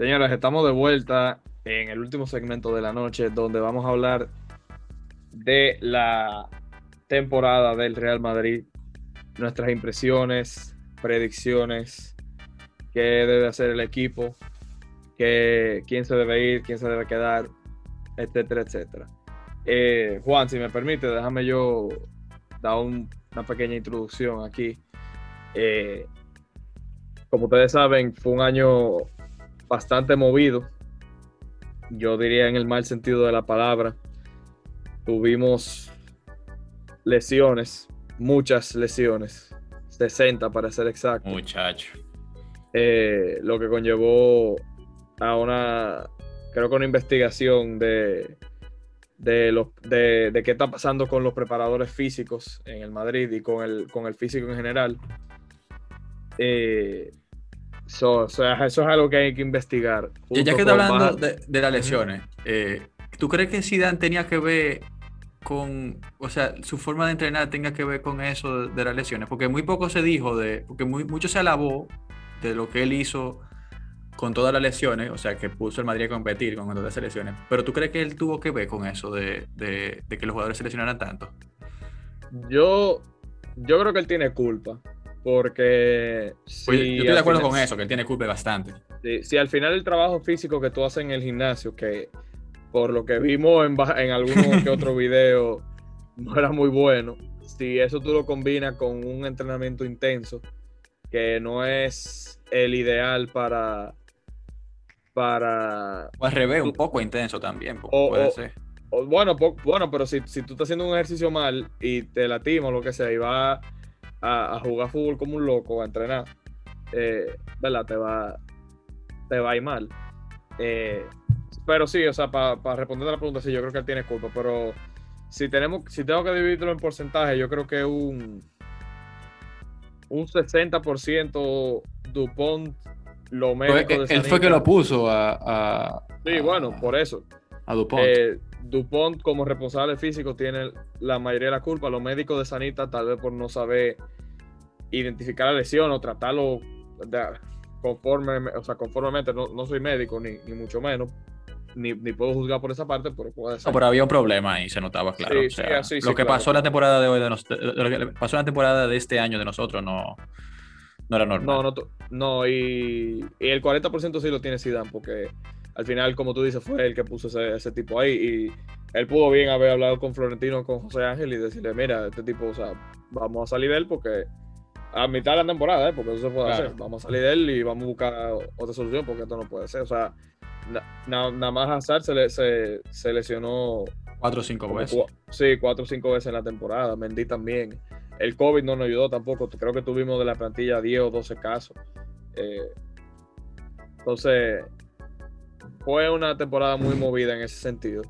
Señoras, estamos de vuelta en el último segmento de la noche donde vamos a hablar de la temporada del Real Madrid, nuestras impresiones, predicciones, qué debe hacer el equipo, qué, quién se debe ir, quién se debe quedar, etcétera, etcétera. Eh, Juan, si me permite, déjame yo dar una pequeña introducción aquí. Eh, como ustedes saben, fue un año bastante movido. Yo diría en el mal sentido de la palabra. Tuvimos lesiones, muchas lesiones, 60 para ser exacto. Muchacho. Eh, lo que conllevó a una, creo que una investigación de, de, los, de, qué está pasando con los preparadores físicos en el Madrid y con el, con el físico en general. Eh, eso es algo que hay que investigar. Ya que está hablando de, las lesiones, eh, ¿tú crees que Zidane tenía que ver con, o sea, su forma de entrenar tenga que ver con eso de, las lesiones? Porque muy poco se dijo de, porque muy, mucho se alabó de lo que él hizo con todas las lesiones, o sea, que puso el Madrid a competir con todas las lesiones. Pero ¿tú crees que él tuvo que ver con eso de, de que los jugadores se lesionaran tanto? Yo, yo creo que él tiene culpa. Porque. Si yo estoy de acuerdo con eso, que él tiene culpa bastante. Si, al final el trabajo físico que tú haces en el gimnasio, que por lo que vimos en, en algunos que otro video no era muy bueno, si eso tú lo combinas con un entrenamiento intenso, que no es el ideal para. para o al revés, un poco intenso también, puede ser. bueno, bueno, pero si, si tú estás haciendo un ejercicio mal y te latimos o lo que sea, y va a, jugar fútbol como un loco, a entrenar, eh, ¿verdad? Te va, te va a ir mal. Eh, pero sí, o sea, para responder a la pregunta, sí, yo creo que él tiene culpa, pero si tenemos, si tengo que dividirlo en porcentaje, yo creo que un, un 60% Dupont lo médico Él fue que lo puso a, Sí, bueno, por eso. A Dupont. Eh, Dupont como responsable físico tiene la mayoría de la culpa. Los médicos de Sanita tal vez por no saber identificar la lesión o tratarlo conforme, o sea, conformemente. No, soy médico ni, mucho menos. Ni, puedo juzgar por esa parte, pero puede ser. No, pero había un problema y se notaba claro. lo que pasó en la temporada de hoy, de lo que pasó en la temporada de este año de nosotros no, no era normal. No, no, no y, y el 40% sí lo tiene Zidane, porque al final, como tú dices, fue él que puso ese, tipo ahí y él pudo bien haber hablado con Florentino, con José Ángel y decirle, mira, este tipo, o sea, vamos a salir de él porque a mitad de la temporada, ¿eh? porque eso se puede hacer, vamos a salir de él y vamos a buscar otra solución porque esto no puede ser, o sea, nada más Hazard se, se, lesionó cuatro o cinco veces. sí, cuatro o cinco veces en la temporada, Mendy también. El COVID no nos ayudó tampoco, creo que tuvimos de la plantilla 10 o 12 casos. Eh, entonces, fue una temporada muy movida en ese sentido.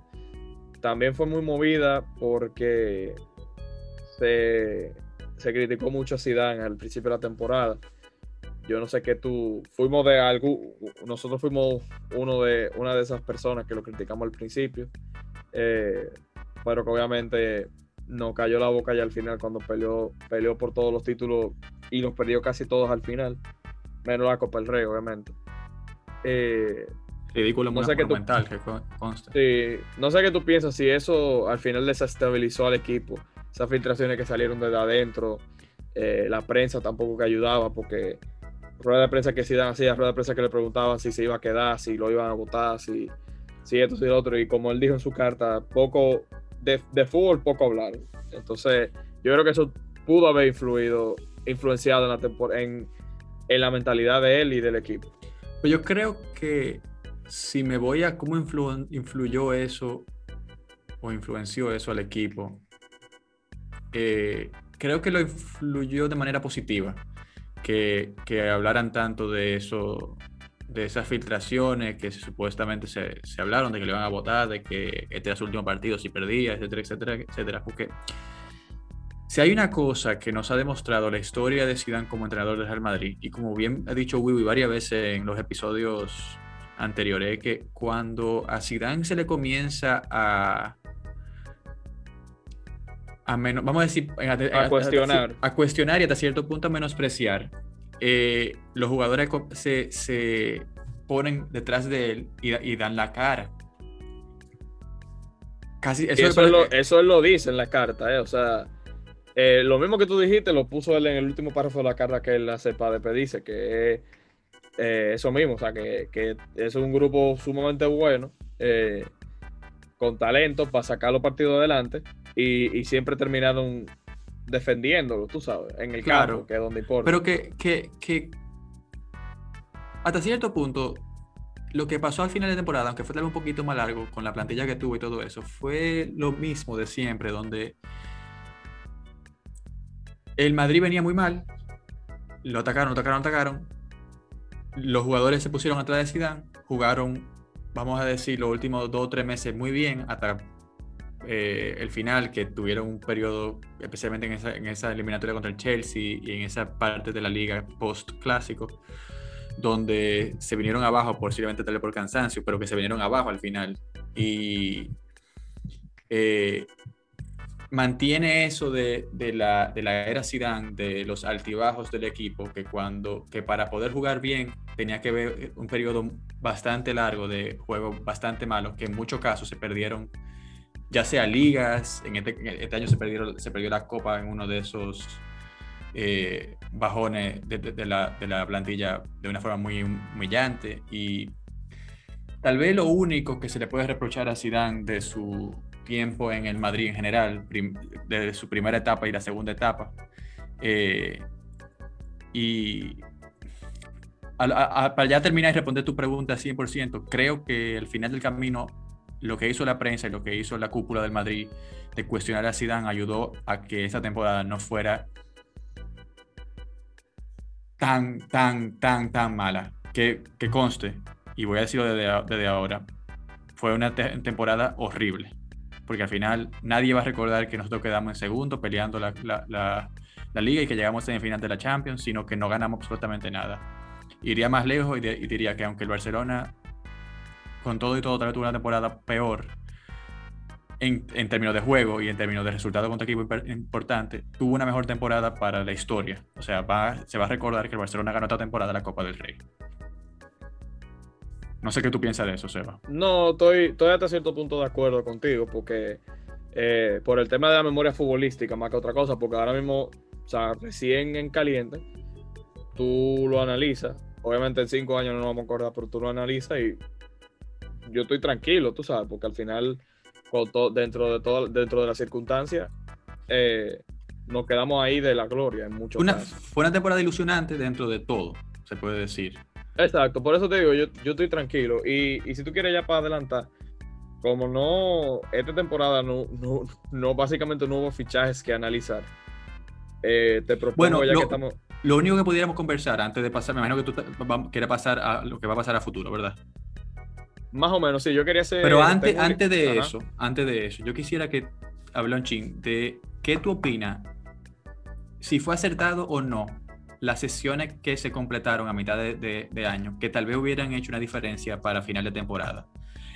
También fue muy movida porque se, criticó mucho a Zidane al principio de la temporada. Yo no sé qué tú fuimos de algo, nosotros fuimos uno de una de esas personas que lo criticamos al principio, eh, pero que obviamente nos cayó la boca ya al final cuando peleó, peleó por todos los títulos y los perdió casi todos al final, menos la Copa del Rey, obviamente. Eh, Ridículo no sé que, Sí, no sé qué tú piensas si eso al final desestabilizó al equipo. Esas filtraciones que salieron desde adentro, eh, la prensa tampoco que ayudaba, porque rueda de prensa que sí dan así, rueda de prensa que le preguntaban si se iba a quedar, si lo iban a votar, si, si esto, si lo otro. Y como él dijo en su carta, poco de, de fútbol, poco hablar. Entonces, yo creo que eso pudo haber influido, influenciado en la, en, en la mentalidad de él y del equipo. Pues yo creo que si me voy a cómo influyó eso o influenció eso al equipo, eh, creo que lo influyó de manera positiva. Que, hablaran tanto de eso, de esas filtraciones que supuestamente se, hablaron de que le iban a votar, de que este era su último partido si perdía, etcétera, etcétera, etcétera. Porque si hay una cosa que nos ha demostrado la historia de Zidane como entrenador del Real Madrid, y como bien ha dicho Wiwi varias veces en los episodios anteriores, que cuando a Zidane se le comienza a, a menos, vamos a decir, a, cuestionar. A, cuestionar y hasta cierto punto a menospreciar, eh, los jugadores se, se, ponen detrás de él y, dan la cara. Casi, eso, eso, lo, eso, lo, dice en la carta, ¿eh? o sea, eh, lo mismo que tú dijiste lo puso él en el último párrafo de la carta que él hace para despedirse, que es eh, eso mismo, o sea, que, que, es un grupo sumamente bueno, eh, con talento para sacar los partidos adelante y, siempre terminaron defendiéndolo, tú sabes, en el claro, campo, que es donde importa. Pero que, que, que hasta cierto punto, lo que pasó al final de temporada, aunque fue tal vez un poquito más largo con la plantilla que tuvo y todo eso, fue lo mismo de siempre, donde el Madrid venía muy mal, lo atacaron, atacaron, atacaron, los jugadores se pusieron atrás de Zidane, jugaron, vamos a decir, los últimos dos o tres meses muy bien, hasta eh, el final, que tuvieron un periodo, especialmente en esa, eliminatoria contra el Chelsea y en esa parte de la liga post-clásico, donde se vinieron abajo, posiblemente tal vez por cansancio, pero que se vinieron abajo al final. Y eh, mantiene eso de, la, de, la, era Zidane, de los altibajos del equipo, que cuando que para poder jugar bien tenía que ver un periodo bastante largo de juego bastante malo, que en muchos casos se perdieron, ya sea ligas, en este, este año se, perdieron, se perdió la copa en uno de esos eh, bajones de, la, de la plantilla de una forma muy humillante. Y tal vez lo único que se le puede reprochar a Zidane de su tiempo en el Madrid en general, desde su primera etapa y la segunda etapa. Eh, y para ya terminar y responder tu pregunta 100%, creo que al final del camino lo que hizo la prensa y lo que hizo la cúpula del Madrid de cuestionar a Zidane ayudó a que esa temporada no fuera tan, tan, tan, tan mala. Que, que conste, y voy a decirlo desde, desde ahora, fue una temporada horrible porque al final nadie va a recordar que nosotros quedamos en segundo peleando la, liga y que llegamos en el final de la Champions, sino que no ganamos absolutamente nada. Iría más lejos y, diría que aunque el Barcelona, con todo y todo, tuvo una temporada peor en, en, términos de juego y en términos de resultados contra equipo importante, tuvo una mejor temporada para la historia. O sea, se va a recordar que el Barcelona ganó esta temporada la Copa del Rey. No sé qué tú piensas de eso, Seba. No, estoy, estoy hasta cierto punto de acuerdo contigo, porque eh, por el tema de la memoria futbolística, más que otra cosa, porque ahora mismo, o sea, recién en caliente, tú lo analizas. Obviamente en cinco años no nos vamos a acordar, pero tú lo analizas y yo estoy tranquilo, tú sabes, porque al final, dentro de todo, dentro de las circunstancias, eh, nos quedamos ahí de la gloria en muchos una, casos. Fue una temporada ilusionante dentro de todo, se puede decir. Exacto, por eso te digo, yo, yo estoy tranquilo. Y, y, si tú quieres ya para adelantar, como no, esta temporada no, no, no básicamente no hubo fichajes que analizar. Eh, te propongo bueno, ya lo, que estamos. Lo único que pudiéramos conversar antes de pasar, me imagino que tú quieres pasar a lo que va a pasar a futuro, ¿verdad? Más o menos, sí, yo quería hacer. Pero antes, antes de eso, antes de eso, yo quisiera que hable un ching de qué tú opinas, si fue acertado o no las sesiones que se completaron a mitad de, año, que tal vez hubieran hecho una diferencia para final de temporada.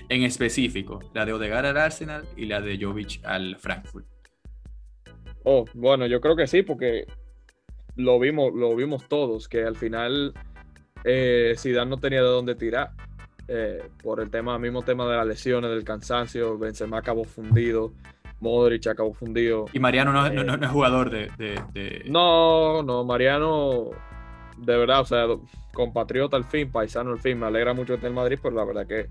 En específico, la de Odegaard al Arsenal y la de Jovic al Frankfurt. Oh, bueno, yo creo que sí, porque lo vimos, lo vimos todos, que al final eh, no tenía de dónde tirar. Eh, por el tema, mismo tema de las lesiones, del cansancio, Benzema acabó fundido. Modric acabó fundido. Y Mariano no, no, es jugador de, No, no, Mariano, de verdad, o sea, compatriota al fin, paisano al fin. Me alegra mucho estar en Madrid, pero la verdad que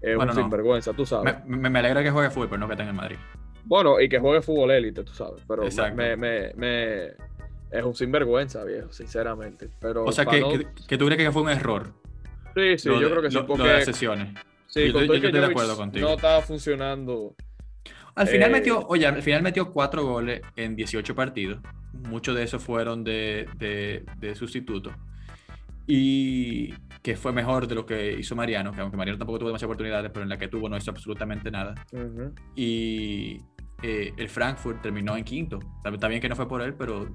es un sinvergüenza, tú sabes. Me, me, alegra que juegue fútbol, pero no que esté en Madrid. Bueno, y que juegue fútbol élite, tú sabes. Pero me, me, es un sinvergüenza, viejo, sinceramente. Pero o sea, que, que, tú crees que fue un error. Sí, sí, yo creo que sí. Porque, lo de las sesiones. Sí, yo, estoy de acuerdo contigo. No estaba funcionando al final metió, eh, oye, al final metió cuatro goles en 18 partidos. Muchos de esos fueron de, de, sustituto. Y que fue mejor de lo que hizo Mariano, que aunque Mariano tampoco tuvo demasiadas oportunidades, pero en la que tuvo no hizo absolutamente nada. Y eh, el Frankfurt terminó en quinto. También que no fue por él, pero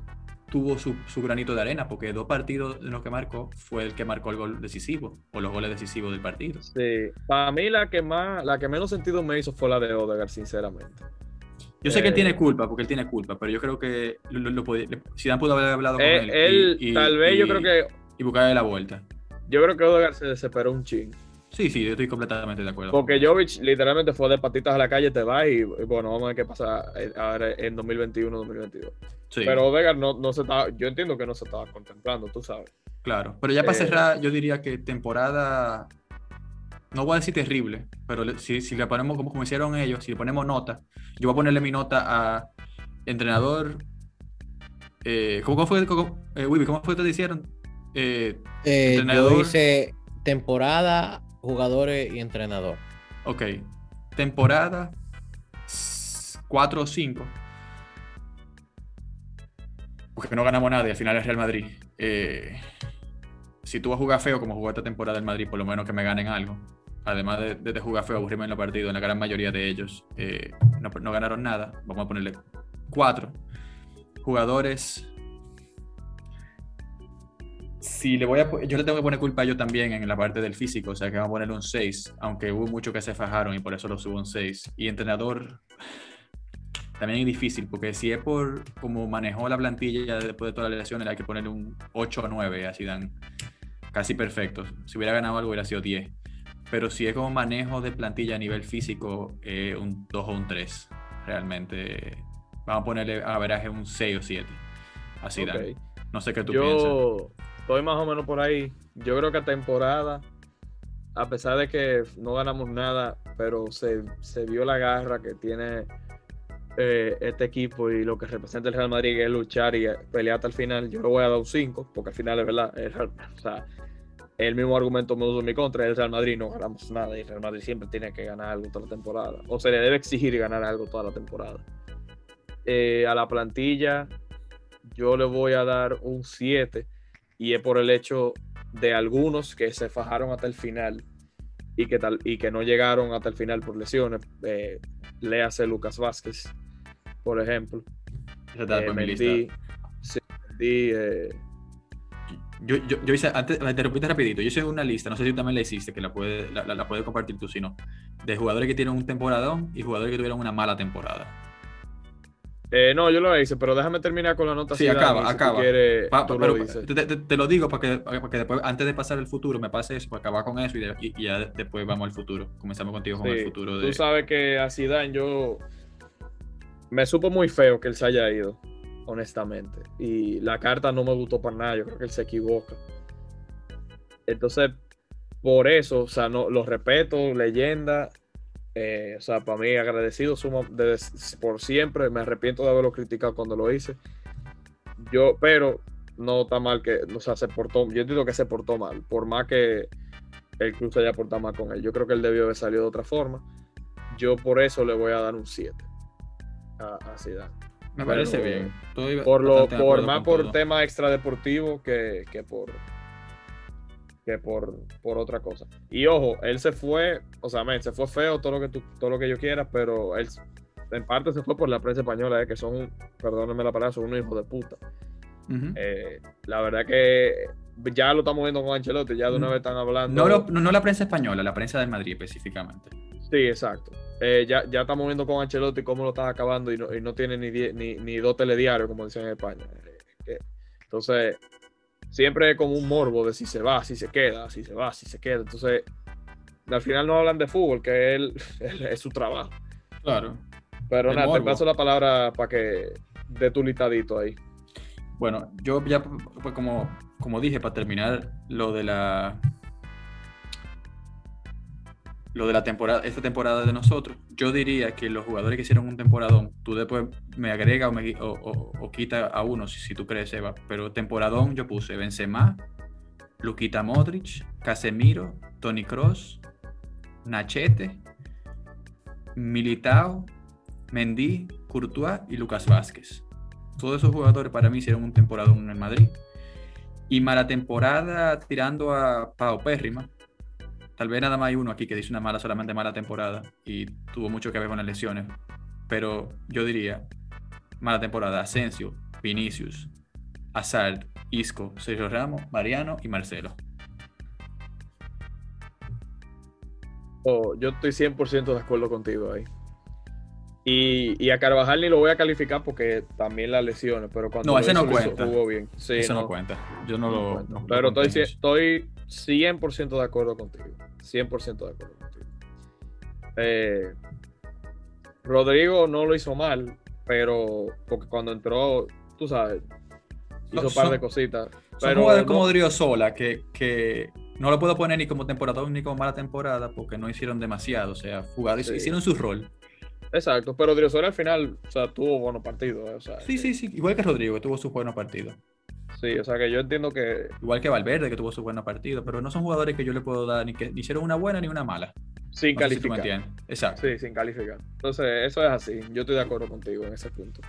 tuvo su, granito de arena, porque dos partidos en los que marcó fue el que marcó el gol decisivo, o los goles decisivos del partido. Sí, para mí la que más, la que menos sentido me hizo fue la de Odegaard, sinceramente. Yo sé que él tiene eh, culpa, porque él tiene culpa, pero yo creo que lo, lo, pudo haber hablado con eh, él. Él, tal vez yo creo que... Y buscarle la vuelta. Yo creo que Odegaard se desesperó un ching. Sí, sí, yo estoy completamente de acuerdo. Porque Jovic literalmente fue de patitas a la calle, te va y, y bueno, vamos a ver qué pasa eh, ahora en 2021-2022. Sí, Pero Odegaard no, no se estaba, yo entiendo que no se estaba contemplando, tú sabes. claro. Pero ya para Eh, cerrar, yo diría que temporada, no voy a decir terrible, pero si, si le ponemos como, como hicieron ellos, si le ponemos nota, yo voy a ponerle mi nota a entrenador. Eh, ¿cómo, cómo fue? Cómo, eh, Wibi, ¿cómo fue que te hicieron? Eh, Eh, yo Entrenador. hice temporada, jugadores y entrenador. ok. Temporada 4 o 5. Porque no ganamos nada y al final es Real Madrid. Eh, si tú vas a jugar feo como jugó esta temporada el Madrid, por lo menos que me ganen algo. Además de, de, jugar feo, aburrirme en los partidos, en la gran mayoría de ellos eh, no, ganaron nada. Vamos a ponerle 4. Jugadores. Si le voy a, yo le tengo que poner culpa yo también en la parte del físico, o sea que vamos a ponerle un 6, aunque hubo muchos que se fajaron y por eso lo subo un 6. Y entrenador, también es difícil, porque si es por cómo manejó la plantilla ya después de todas las lesiones, hay que ponerle un 8 o 9 así dan casi perfectos. Si hubiera ganado algo hubiera sido 10. Pero si es como manejo de plantilla a nivel físico, eh, un 2 o un 3. Realmente, vamos a ponerle a veraje un 6 o 7. Así dan. Ok. No sé qué tú piensas. Yo estoy más o menos por ahí. Yo creo que a temporada, a pesar de que no ganamos nada, pero se, se vio la garra que tiene eh, este equipo y lo que representa el Real Madrid, es luchar y pelear hasta el final. Yo le voy a dar un 5, porque al final es verdad. el mismo argumento me uso en mi contra. El Real Madrid no ganamos nada y el Real Madrid siempre tiene que ganar algo toda la temporada. O se le debe exigir ganar algo toda la temporada. Eh, a la plantilla, yo le voy a dar un 7 y es por el hecho de algunos que se fajaron hasta el final y que, tal, y que no llegaron hasta el final por lesiones. Eh, léase Lucas Vázquez, por ejemplo. Esa está Eh, Mendy, sí, Mendy, eh, Yo, yo, yo hice, antes, te repito rapidito, yo hice una lista, no sé si tú también la hiciste, que la puedes la, la- compartir tú, si no, de jugadores que tienen un temporadón y jugadores que tuvieron una mala temporada. eh, no, yo lo hice, pero déjame terminar con la nota. Sí, acaba, si acaba. quieres, Pa- tú pero lo dices. te, te- te lo digo para que, para que después, antes de pasar el futuro, me pase eso, para acabar con eso y, de- y- y ya después vamos al futuro. Comenzamos contigo con el futuro de... Tú sabes que a Zidane yo me supo muy feo que él se haya ido, honestamente. Y la carta no me gustó para nada, yo creo que él se equivoca. Entonces, por eso, o sea, no, lo respeto, leyenda. eh, o sea, para mí agradecido sumo por siempre. Me arrepiento de haberlo criticado cuando lo hice. Yo, pero no está mal que, o sea, se portó, yo entiendo que se portó mal, por más que el club se haya portado mal con él. Yo creo que él debió haber salido de otra forma. Yo por eso le voy a dar un 7 a, a Zidane. me parece bien. Estoy Por lo, de por más por todo. tema extradeportivo que, que por que por, por otra cosa. Y ojo, él se fue, o sea, men, se fue feo todo lo que tú, todo lo que yo quiera, pero él en parte se fue por la prensa española, eh, que son, perdónenme la palabra, son unos hijos de puta. Eh, la verdad que ya lo estamos viendo con Ancelotti, ya de una vez están hablando. No, lo- no, no la prensa española, la prensa del Madrid específicamente. Sí, exacto. Eh, ya, ya estamos viendo con Ancelotti cómo lo están acabando y no, y no tiene ni, die- ni, ni dos telediarios, como dicen en España. Eh, Entonces, siempre es como un morbo de si se va, si se queda, si se va, si se queda. Entonces, al final no hablan de fútbol, que él, él- es su trabajo. Claro. Pero nada, te paso la palabra para que dé tu listadito ahí. Bueno, yo ya, pues, como, como dije, para terminar lo de la. Lo de la temporada, esta temporada de nosotros, yo diría que los jugadores que hicieron un temporadón, tú después me agrega o, me, o, quita a uno si, si tú crees, Eva, pero temporadón yo puse Benzema, Luquita Modric, Casemiro, Tony Cross, Nachete, Militao, Mendy, Courtois y Lucas Vázquez. Todos esos jugadores para mí hicieron un temporadón en Madrid. Y mala temporada tirando a Pau Pérrima. Tal vez nada más hay uno aquí que dice una mala, solamente mala temporada y tuvo mucho que ver con las lesiones. Pero yo diría, mala temporada, Asensio, Vinicius, Hazard, Isco, Sergio Ramos, Mariano y Marcelo. Oh, yo estoy 100% de acuerdo contigo ahí. Y, y a Carvajal ni lo voy a calificar porque también las lesiones, pero cuando No, ese no cuenta. jugó bien. Sí, Eso no, no, cuenta. Yo no, no lo. no pero estoy, estoy 100% de acuerdo contigo. 100% de acuerdo contigo. Eh, Rodrigo no lo hizo mal, pero porque cuando entró, tú sabes, hizo un par de cositas. Son Pero jugadores no- como Driosola que, que no lo puedo poner ni como temporada ni como mala temporada porque no hicieron demasiado. O sea, jugaron, Sí. hicieron su rol. Exacto, pero Driosola al final, o sea, tuvo buenos partidos. O sea, Sí, sí, sí. Igual que Rodrigo, tuvo sus buenos partidos. Sí, o sea que yo entiendo que Igual que Valverde, que tuvo sus buenos partidos. Pero no son jugadores que yo le puedo dar ni que ni hicieron una buena ni una mala. sin No si calificar. entiendes. Exacto. Sí, sin calificar. Entonces, eso es así. Yo estoy de acuerdo contigo en ese punto.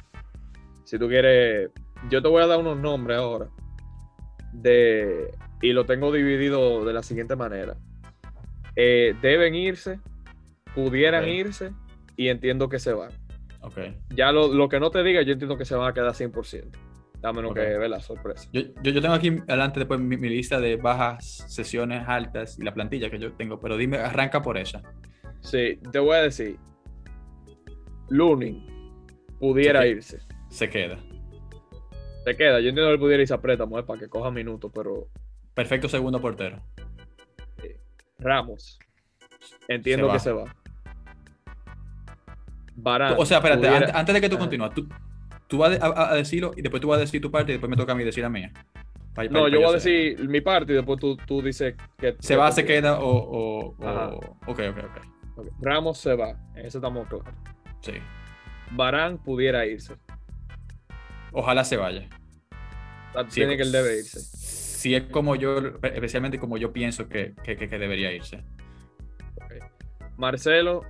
Si tú quieres, yo te voy a dar unos nombres ahora. De, y lo tengo dividido de la siguiente manera. Eh, deben irse, pudieran irse y entiendo que se van. Ok. Ya lo, lo que no te diga, yo entiendo que se van a quedar 100%. A menos Ok. que ve la sorpresa. Yo, yo, yo tengo aquí adelante después mi, mi lista de bajas sesiones altas y la plantilla que yo tengo, pero dime, arranca por esa. Sí, te voy a decir. Lunin pudiera irse. Se queda. Se queda. Yo entiendo que él pudiera irse a préstamo eh, para que coja minutos, pero Perfecto segundo portero. Ramos. Entiendo Se que se va. Varane. o sea, espérate, pudiera- antes, antes de que tú continúes, tú, tú vas a, a- decirlo y después tú vas a decir tu parte y después me toca a mí decir la mía. Pa- No, pa yo voy a decir mi parte y después tú, tú dices que. Se va, se queda o. o. Ok, ok, ok. Ramos se va. En eso estamos claros. Sí. Barán pudiera irse. Ojalá se vaya. Si Tiene es- que él debe irse. Si es como yo, especialmente como yo pienso que, que- que- debería irse. Ok. Marcelo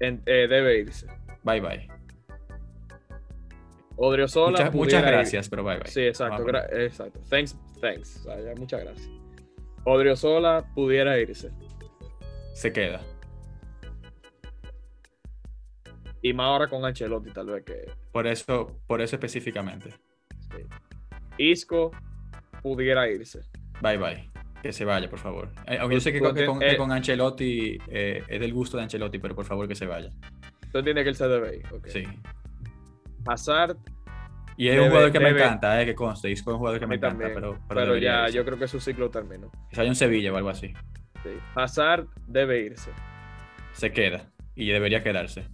en- eh, debe irse. Bye bye. Odriozola. Muchas, muchas ir- gracias, pero bye bye. Sí, exacto. Gra- exacto. Thanks, thanks. O sea, ya, muchas gracias. Odriozola pudiera irse. Se queda. Y más ahora con Ancelotti, tal vez que. Por eso, por eso específicamente. sí. Isco pudiera irse. Bye bye. Que se vaya, por favor. Eh, Aunque yo sé que con, que con- que con Ancelotti eh, es del gusto de Ancelotti, pero por favor que se vaya. Tú entiendes que él se debe ir. Sí. Hazard, Y es Debe- un jugador que me encanta, eh, que conste. Es un jugador que me encanta, también. pero, Pero, ya, irse. yo creo que su ciclo terminó. A un Sevilla o algo así. Sí. Hazard debe irse. Se queda. Y debería quedarse.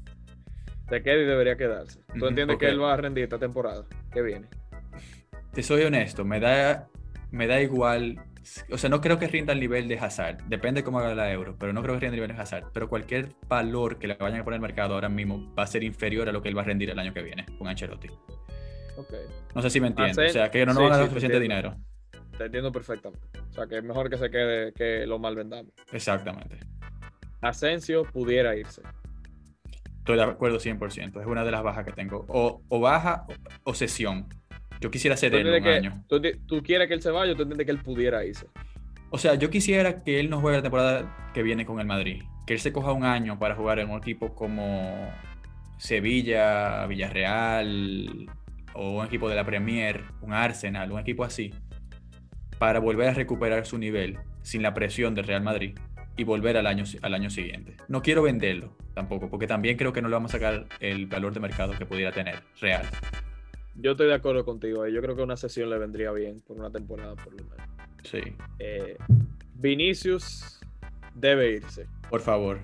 Se queda y debería quedarse. ¿Tú entiendes que él va a rendir esta temporada que viene? Te soy honesto, me da, me da igual. O sea, no creo que rinda al nivel de Hazard. Depende cómo haga la euro, pero no creo que rinda al nivel de Hazard. Pero cualquier valor que le vayan a poner al mercado ahora mismo va a ser inferior a lo que él va a rendir el año que viene con Ancelotti. Ok. No sé si me entiendes. O sea, que no nos sí, van a dar sí, suficiente dinero. Te entiendo perfectamente. O sea, que es mejor que se quede que lo mal vendamos. Exactamente. Asensio pudiera irse. Estoy de acuerdo 100%. Es una de las bajas que tengo. O, o baja o, o sesión. Yo quisiera ¿Tú, cederlo un que, año. tú, tú quieres que él se vaya o tú entiendes que él pudiera irse? O sea, yo quisiera que él no juegue la temporada que viene con el Madrid. Que él se coja un año para jugar en un equipo como Sevilla, Villarreal o un equipo de la Premier, un Arsenal, un equipo así, para volver a recuperar su nivel sin la presión del Real Madrid y volver al año, al año siguiente. No quiero venderlo tampoco, porque también creo que no le vamos a sacar el valor de mercado que pudiera tener real. Yo estoy de acuerdo contigo. ahí. Yo creo que una sesión le vendría bien por una temporada por lo menos. Sí, Eh, Vinicius debe irse, por favor.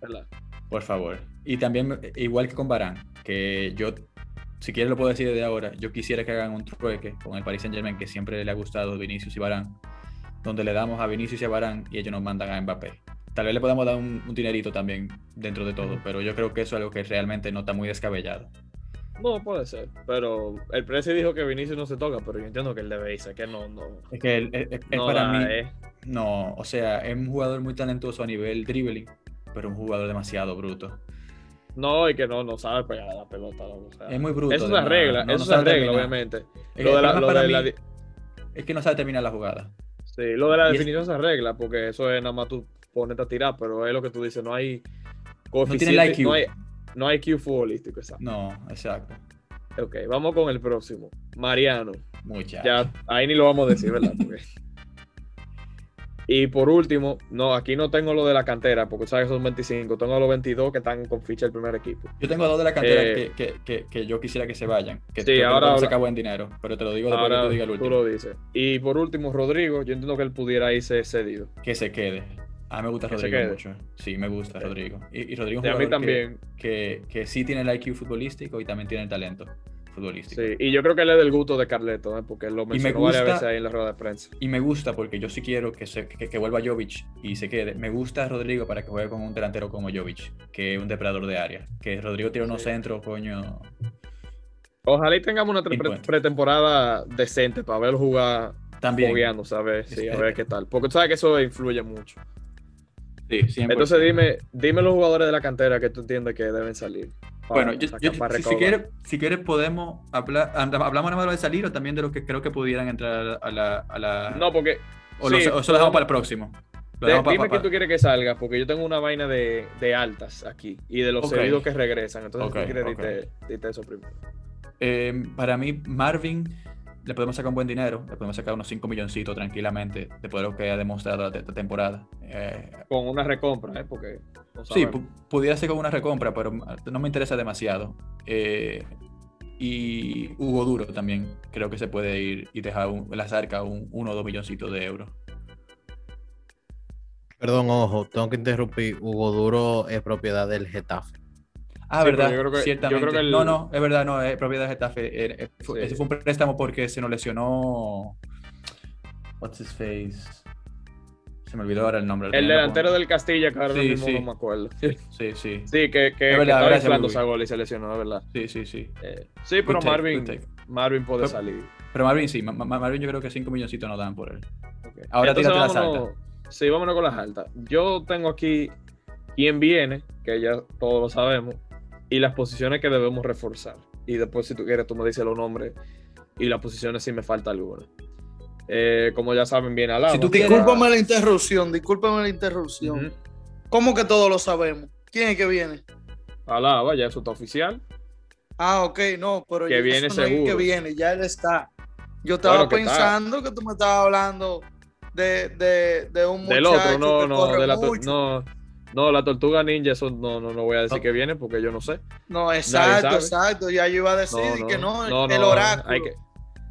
¿verdad? Por favor. Y también, igual que con Barán, que yo, si quieres lo puedo decir desde ahora, yo quisiera que hagan un trueque con el Paris Saint Germain, que siempre le ha gustado Vinicius y Barán, donde le damos a Vinicius y a Barán y ellos nos mandan a Mbappé. Tal vez le podamos dar un, un dinerito también dentro de todo, pero yo creo que eso es algo que realmente no está muy descabellado. No, puede ser. Pero el precio dijo que Vinicius no se toca, pero yo entiendo que él debe irse, que no, no. Es que él, él- él no para da, mí, eh. no, o sea, es un jugador muy talentoso a nivel dribbling, pero un jugador demasiado bruto. No, y que no, no sabe pegar a la pelota. loco, o sea, Es muy bruto. Eso además, arregla, no- eso no sabe arregla, terminar. obviamente. Es Lo que de la, el lo problema de para la, mí di- es que no sabe terminar la jugada. sí, lo de la y es- definición se arregla, porque eso es nada más tú ponerte a tirar, pero es lo que tú dices, no hay No coeficiente, tiene el IQ. no hay, no hay IQ futbolístico, exacto. No, exacto. Ok, vamos con el próximo. Mariano. Mucha. Ya, ahí ni lo vamos a decir, ¿verdad? Porque Y por último, no, aquí no tengo lo de la cantera, porque sabes que son 25, tengo a los 22 que están con ficha del primer equipo. Yo tengo a dos de la cantera Eh, que, que, que, que yo quisiera que se vayan. Que Sí, ahora habla- sacar buen dinero, pero te lo digo después Ahora que te diga el tú último. lo dices. Y por último, Rodrigo, yo entiendo que él pudiera irse cedido. Que se quede. A mí me gusta Rodrigo mucho. Sí, me gusta Ok. Rodrigo. Y, y Rodrigo es Y un jugador que- también. Que, que, sí tiene el IQ futbolístico y también tiene el talento futbolístico. Sí, y yo creo que él es del gusto de Carleto, ¿eh? porque lo me mencionó varias gusta- veces ahí en la rueda de prensa. Y me gusta porque yo sí quiero que, se, que, que vuelva Jovic y se quede. Me gusta Rodrigo para que juegue con un delantero como Jovic, que es un depredador de área. Que Rodrigo tiene unos Sí. centros, coño. Ojalá y tengamos una pre- pretemporada decente para verlo jugar También. fogueando, ¿sabes? Sí, a ver qué tal. Porque tú sabes que eso influye mucho. Sí, 100%. Entonces dime, dime los jugadores de la cantera que tú entiendes que deben salir. para Bueno, yo, yo- si, si quieres, si quieres podemos hablar, hablamos nada más de salir o también de lo que creo que pudieran entrar a la... A la No, porque... o, sí, eso lo dejamos para el próximo. De- dime que tú quieres que salga, porque yo tengo una vaina de, de altas aquí y de los Ok. cedidos que regresan. Entonces, Ok, tú quieres ok. dite, dite eso primero. Eh, para mí, Marvin, le podemos sacar un buen dinero, le podemos sacar unos 5 milloncitos tranquilamente, después de lo que ha demostrado esta temporada. Eh, Con una recompra, ¿eh? Porque no sí, pudiera ser con una recompra, pero no me interesa demasiado. Eh, y Hugo Duro también, creo que se puede ir y dejar un, la cerca un 1 o 2 milloncitos de euros. Perdón, ojo, tengo que interrumpir. Hugo Duro es propiedad del Getafe. Ah, Sí, verdad, yo creo que- yo ciertamente. creo que el- No, no, es verdad, no, es propiedad de Getafe. Eh, eh, fue- Sí. Ese fue un préstamo porque se nos lesionó. What's his face? Se me olvidó ahora el nombre. El delantero del Castilla, que ahora Sí, mismo sí. no me acuerdo. Sí, sí. Sí, que, que, Es que verdad, estaba Luis. esa gol y se lesionó, es verdad. Sí, sí, sí. Eh, sí, pero take, Marvin. Marvin puede Pero- salir. Pero Marvin sí, Ma- Ma- Marvin yo creo que 5 milloncitos no dan por él. Ahora Entonces, tírate las vámonos- Sí, vámonos con las altas. Yo tengo aquí quién viene, que ya todos lo sabemos, y las posiciones que debemos reforzar. Y después, si tú quieres, tú me dices los nombres y las posiciones si me falta alguna. Eh, como ya saben. Si tú quieres- Discúlpame la interrupción, discúlpame la interrupción. ¿Cómo que todos lo sabemos? ¿Quién es que viene? Alaba, ya eso está oficial. Ah, ok, no, pero Que ya viene no es seguro. que viene, ya él está. Yo estaba pensando que tú me estabas hablando de, de, de un Del muchacho otro, no, que no, corre de la, mucho. no, no, la tortuga ninja, eso no, no, no voy a decir No. que viene porque yo no sé. No, exacto, exacto. Ya yo iba a decir que no, no, el no, oráculo. hay que-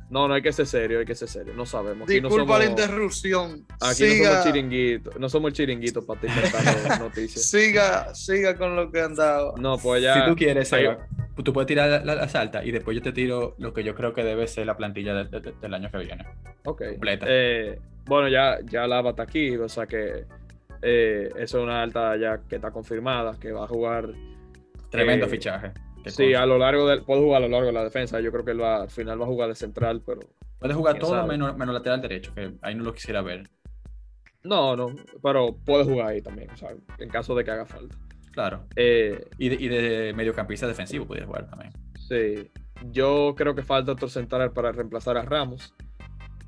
no, no hay que ser serio, hay que ser serio. No sabemos. Aquí no Disculpa la interrupción. Aquí no siga, somos chiringuitos, no somos el chiringuito para inventando noticias. siga, siga con lo que andaba. No, pues ya. Si tú quieres, hay- Seba, tú puedes tirar la, la- la salta y después yo te tiro lo que yo creo que debe ser la plantilla de- de- de- del año que viene. Ok. completa. Eh, bueno, ya, ya Lava está aquí, o sea que eh, eso es una alta ya que está confirmada, que va a jugar. Tremendo Eh, fichaje. Sí, a lo largo del. Puede jugar a lo largo de la defensa. Yo creo que él va, al final va a jugar de central, pero. Puede jugar todo sabe. menos, menos lateral derecho, que ahí no lo quisiera ver. No, no, pero puede jugar ahí también, o sea, en caso de que haga falta. Claro. Eh, Y de, y de mediocampista defensivo pudiera jugar también. sí, yo creo que falta otro central para reemplazar a Ramos.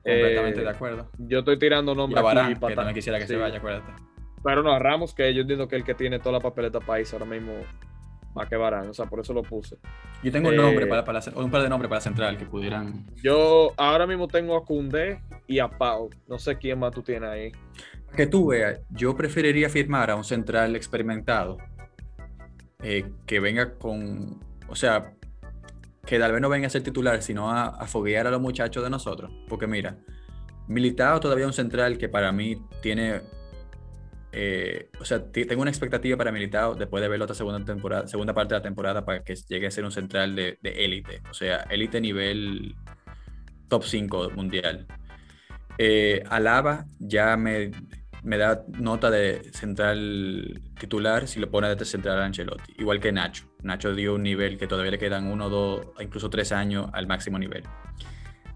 Completamente Eh, de acuerdo. Yo estoy tirando Y nombres a Varane, aquí que también quisiera que sí. se vaya, acuérdate. Pero no, Ramos, que yo entiendo que el que tiene toda la papeleta país ahora mismo va que Varane, o sea, por eso lo puse. Yo tengo un Eh, nombre para, para la- o un par de nombres para central que pudieran. Yo ahora mismo tengo a Koundé y a Pau. No sé quién más tú tienes ahí. Que tú veas, yo preferiría firmar a un central experimentado eh, que venga con. O sea, que tal vez no venga a ser titular, sino a, a foguear a los muchachos de nosotros. Porque mira, Militao todavía es un central que para mí tiene. Eh, o sea, tengo una expectativa para Militao después de ver la otra segunda temporada, segunda parte de la temporada para que llegue a ser un central de élite. o sea, élite nivel top 5 mundial. Eh, Alaba ya me, me da nota de central titular si lo pone de central a Ancelotti, igual que Nacho. Nacho dio un nivel que todavía le quedan uno, dos, incluso tres años al máximo nivel.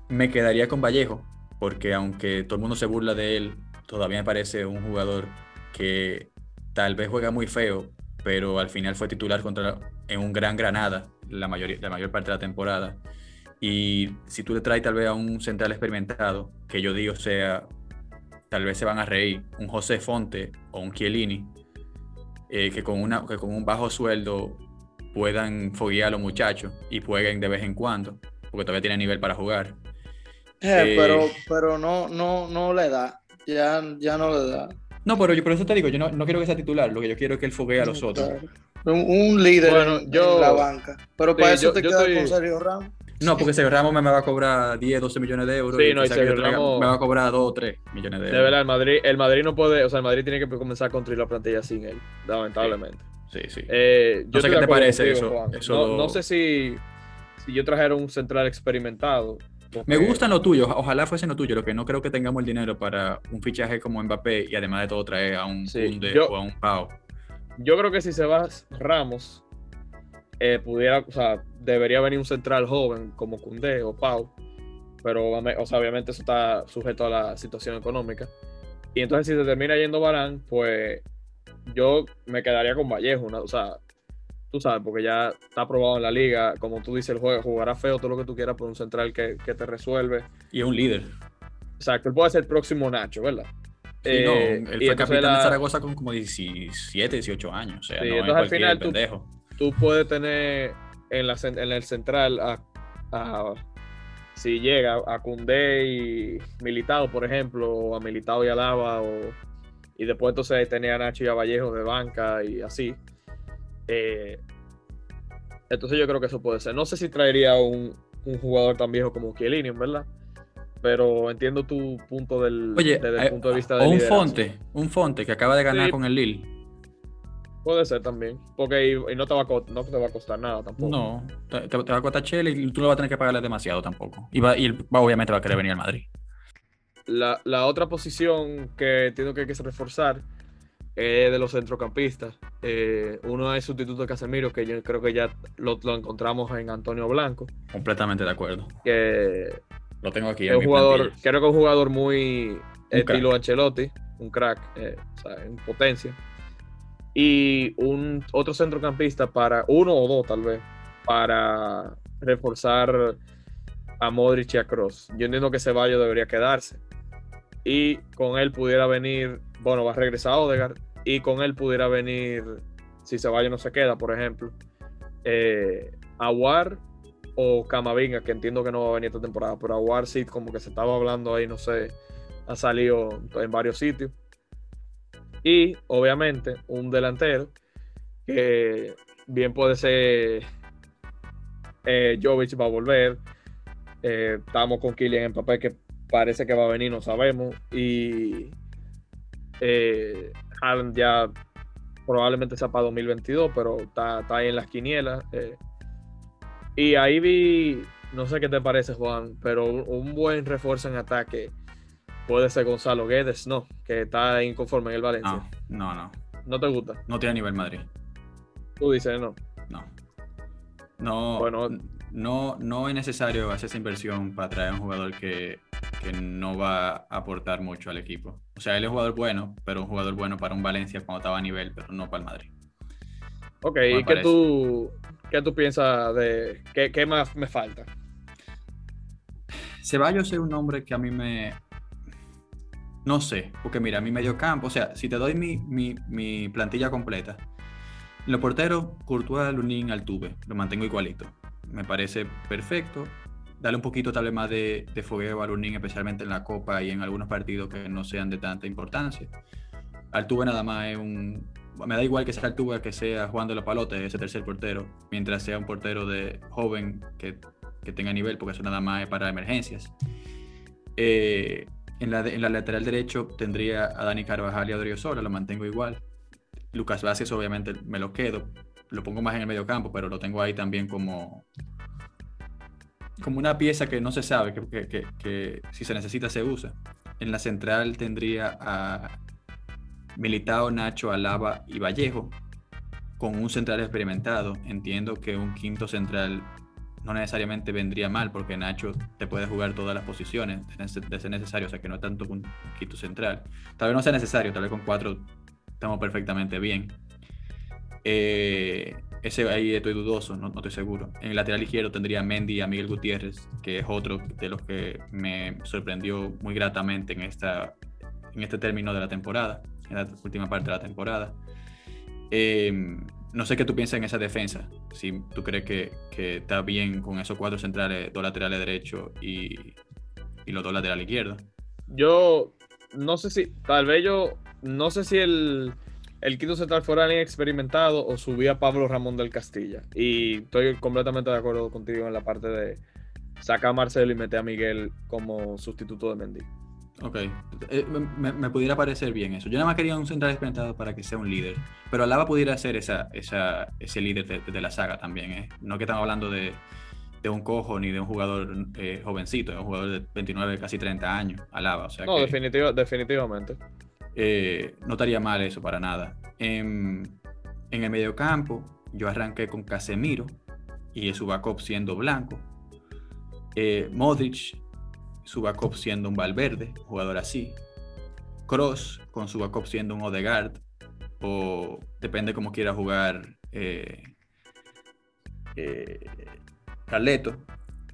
Me quedaría con Vallejo, porque aunque todo el mundo se burla de él, todavía me parece un jugador que tal vez juega muy feo, pero al final fue titular contra, en un gran Granada la, mayoría, la mayor parte de la temporada. Y si tú le traes tal vez a un central experimentado, que yo digo sea, tal vez se van a reír, un José Fonte o un Chiellini, eh, que, con una, que con un bajo sueldo puedan foguear a los muchachos y jueguen de vez en cuando, porque todavía tienen nivel para jugar. Eh, Eh, pero, pero no, no, no le da. Ya, ya no le da. No, pero yo por eso te digo, yo no, no quiero que sea titular, lo que yo quiero es que él foguee a los otros. Claro. Un, un líder Bueno, en, yo- en la banca. Pero para Sí, eso yo- te yo quedas estoy- con Sergio Ramos. No, porque Sergio Ramos me, me va a cobrar 10, 12 millones de euros. Sí, y no, y Sergio Ramos- me va a cobrar 2 o 3 millones de De euros. verdad, el Madrid, el Madrid no puede, o sea, el Madrid tiene que comenzar a construir la plantilla sin él, lamentablemente. Sí, sí. Eh, No sé qué de te parece contigo, eso- no, lo- no sé si, si yo trajera un central experimentado. Me gustan lo tuyo, ojalá fuesen lo tuyo, lo que no creo que tengamos el dinero para un fichaje como Mbappé y además de todo traer a un Sí, Koundé yo- o a un Pau. Yo creo que si se va Ramos, eh, pudiera, o sea, debería venir un central joven como Cundé o Pau, pero o sea, obviamente eso está sujeto a la situación económica. Y entonces si se termina yendo Barán, pues yo me quedaría con Vallejo, una- o sea, tú sabes, porque ya está aprobado en la liga, como tú dices, el juego jugará feo todo lo que tú quieras por un central que, que te resuelve. Y es un líder. Exacto, él puede ser el próximo Nacho, ¿verdad? Sí, Eh, no, y él fue entonces capitán la- de Zaragoza con como 17, 18 años. O sea, Sí, no es entonces al final tú- pendejo. tú puedes tener en, la, en el central a, a- si llega a Cundé y Militado, por ejemplo, o a Militado y Alaba, o, y después entonces tener a Nacho y a Vallejo de banca y así. Eh, entonces yo creo que eso puede ser. No sé si traería un, un jugador tan viejo como Chiellini, verdad. Pero entiendo tu punto del, Oye, desde el eh, punto de vista o de un liderazgo. Fonte, un Fonte que acaba de ganar Sí. con el Lille. Puede ser también. Porque y, y no, te va a, co- no te va a costar nada tampoco. No, te, va a costar chela y tú no vas a tener que pagarle demasiado tampoco. Y, va, y va- obviamente va a querer venir al Madrid. La, la otra posición que entiendo que que reforzar de los centrocampistas. Eh, uno es sustituto de Casemiro, que yo creo que ya lo, lo encontramos en Antonio Blanco, Completamente de acuerdo. que Lo tengo aquí. es un jugador, plantilla. creo que es un jugador muy estilo crack. Ancelotti, un crack, eh, o sea, en potencia. Y un otro centrocampista para, uno o dos tal vez, para reforzar a Modric y a Kroos. Yo entiendo que Ceballos debería quedarse. Y con él pudiera venir, bueno, va a regresar Odegaard, y con él pudiera venir, si Ceballos no se queda, por ejemplo, eh, Aguar o Camavinga, que entiendo que no va a venir esta temporada, pero Aguar sí, como que se estaba hablando ahí, no sé, ha salido en varios sitios. Y obviamente un delantero que bien puede ser eh, Jovic va a volver. Eh, estamos con Kylian Mbappé que parece que va a venir, no sabemos. Y eh, Haaland ya probablemente sea para 2022, pero está, está ahí en las quinielas. eh. Y ahí vi, no sé qué te parece, Juan, pero un, un buen refuerzo en ataque puede ser Gonzalo Guedes, no, que está inconforme en el Valencia. No, no, no. ¿No te gusta? No tiene nivel Madrid. Tú dices no. No. No, Bueno. No, no es necesario hacer esa inversión para traer a un jugador que, que no va a aportar mucho al equipo. O sea, él es un jugador bueno, pero un jugador bueno para un Valencia cuando estaba a nivel, pero no para el Madrid. Ok, ¿y qué parece. tú, qué tú piensas de qué, qué más me falta? Ceballos es un hombre que a mí me... No sé, porque mira, mi mediocampo, o sea, si te doy mi, mi, mi plantilla completa, los porteros, Courtois, Lunin, Altuve, lo mantengo igualito. Me parece perfecto. Dale un poquito tal vez más de, de fogueo a Lunin, especialmente en la Copa y en algunos partidos que no sean de tanta importancia. Altuve nada más es un... Me da igual que sea Altuve que sea Juan de los Palotes, ese tercer portero, mientras sea un portero de joven que que tenga nivel, porque eso nada más es para emergencias. Eh, en, la, en la lateral derecho tendría a Dani Carvajal y a Odriozola, lo mantengo igual. Lucas Vázquez obviamente me lo quedo, lo pongo más en el medio campo, pero lo tengo ahí también como, como una pieza que no se sabe, que, que- que- si se necesita se usa. En la central tendría a Militao, Nacho, Alaba y Vallejo, con un central experimentado. Entiendo que un quinto central no necesariamente vendría mal, porque Nacho te puede jugar todas las posiciones de ser necesario, o sea que no tanto un quinto central. Tal vez no sea necesario, tal vez con cuatro estamos perfectamente bien. Eh, ese ahí estoy dudoso, no, estoy seguro. En el lateral izquierdo tendría a Mendy y a Miguel Gutiérrez, que es otro de los que me sorprendió muy gratamente en, esta, en este término de la temporada, en la última parte de la temporada. Eh, no sé qué tú piensas en esa defensa. Si tú crees que, que está bien con esos cuatro centrales, dos laterales derechos y, y los dos laterales izquierdos. Yo no sé si, tal vez yo, no sé si el, el quinto central fuera alguien experimentado o subía Pablo Ramón del Castilla. Y estoy completamente de acuerdo contigo en la parte de sacar a Marcelo y meter a Miguel como sustituto de Mendy. Ok, eh, me, me pudiera parecer bien eso. Yo nada más quería un central experimentado para que sea un líder, pero Alaba pudiera ser esa, esa, ese líder de, de la saga también. ¿eh? No que estamos hablando de, de un cojo ni de un jugador eh, jovencito, de un jugador de 29, casi 30 años, Alaba. O sea No, que, definitivamente. Eh, no estaría mal eso para nada. En, en el mediocampo, yo arranqué con Casemiro y su backup siendo Blanco. Eh, Modric, su backup siendo un Valverde, jugador así. Cross con su backup siendo un Odegaard. O depende cómo quiera jugar eh, eh, Carleto.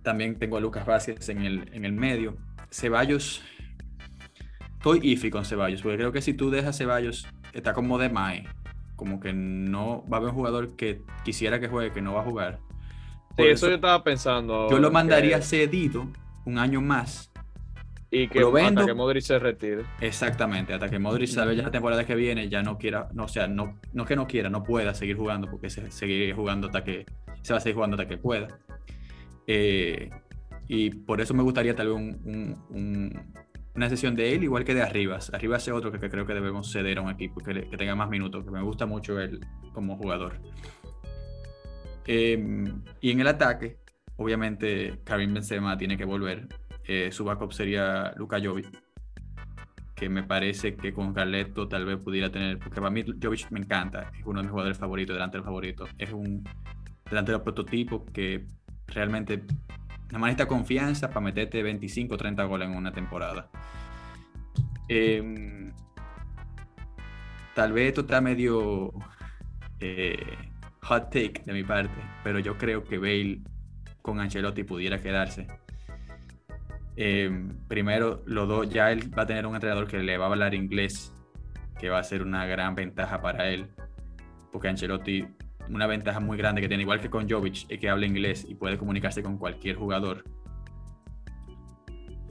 También tengo a Lucas Vázquez en el, en el medio. Ceballos. Estoy iffy con Ceballos, porque creo que si tú dejas Ceballos, está como de Mae. Como que no va a haber un jugador que quisiera que juegue, que no va a jugar. Sí, Por eso, eso yo estaba pensando. yo lo que- mandaría cedido un año más. y que lo vendo. hasta que Modric se retire. Exactamente, hasta que Modric sabe ya la temporada que viene ya no quiera, no, o sea, no, no que no quiera, no pueda seguir jugando, porque se seguir jugando hasta que se va a seguir jugando hasta que pueda. Eh, y por eso me gustaría tal vez un- un- un- una sesión de él, igual que de Arribas. Arribas es otro que, creo que debemos ceder a un equipo que tenga más minutos, que me gusta mucho él como jugador. Eh, y en el ataque, obviamente Karim Benzema tiene que volver. Eh, su backup sería Luka Jovic, que me parece que con Carleto tal vez pudiera tener, porque para mí Jovic me encanta, es uno de mis jugadores favoritos, delantero favorito, es un delantero prototipo que realmente nada más necesita confianza para meterte 25 o 30 goles en una temporada. Em, tal vez esto está medio eh, hot take de mi parte, pero yo creo que Bale con Ancelotti pudiera quedarse. Em, primero, los dos, ya él va a tener un entrenador que le va a hablar inglés, que va a ser una gran ventaja para él, porque Ancelotti, una ventaja muy grande que tiene, igual que con Jovic, es que habla inglés y puede comunicarse con cualquier jugador.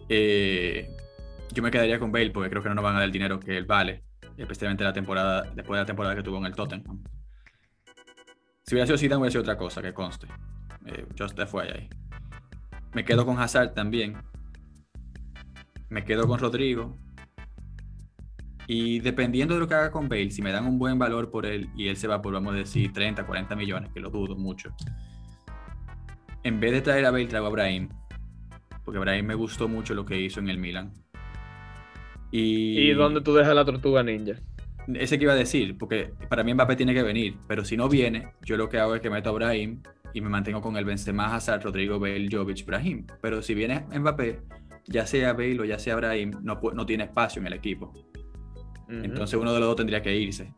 Eh, yo me quedaría con Bale porque creo que no nos van a dar el dinero que él vale, especialmente la temporada, después de la temporada que tuvo en el Tottenham. Si hubiera sido Zidane hubiera sido otra cosa, que conste. Eh, fue ahí. Me quedo con Hazard también. Me quedo con Rodrigo. Y dependiendo de lo que haga con Bale, si me dan un buen valor por él y él se va por, vamos a decir, 30, 40 millones, que lo dudo mucho. En vez de traer a Bale, traigo a Brahim. Porque Brahim me gustó mucho lo que hizo en el Milan. Y, ¿Y dónde tú dejas la tortuga ninja? ese que iba a decir, porque para mí Mbappé tiene que venir, pero si no viene, yo lo que hago es que meto a Brahim y me mantengo con el Benzema, Hazard, Rodrigo, Bale, Jovic, Brahim. Pero si viene Mbappé, ya sea Bale o ya sea Brahim, no, no tiene espacio en el equipo. Entonces uno de los dos tendría que irse.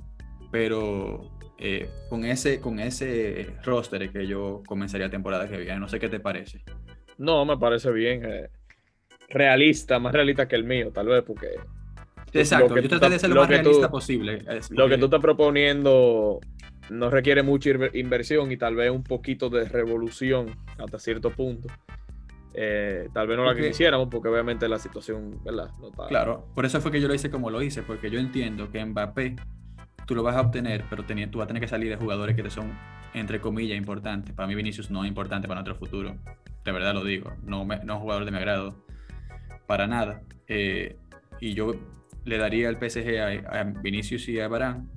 Pero eh, con, ese, con ese roster que yo comenzaría la temporada que viene. No sé qué te parece. No, me parece bien. eh, realista, más realista que el mío, tal vez, porque Exacto, que yo traté de ser lo, lo más que tú- realista posible. Es lo que porque- tú estás proponiendo no requiere mucha inver- inversión y tal vez un poquito de revolución hasta cierto punto. Eh, tal vez no la que quisiéramos, porque obviamente la situación, ¿verdad? No está- Claro, por eso fue que yo lo hice como lo hice, porque yo entiendo que Mbappé tú lo vas a obtener, pero tú vas a tener que salir de jugadores que te son, entre comillas, importantes. Para mí Vinicius no es importante para nuestro futuro, de verdad lo digo, no, me- no es un jugador de mi agrado, para nada. Eh, y yo le daría el PSG a, a Vinicius y a Barán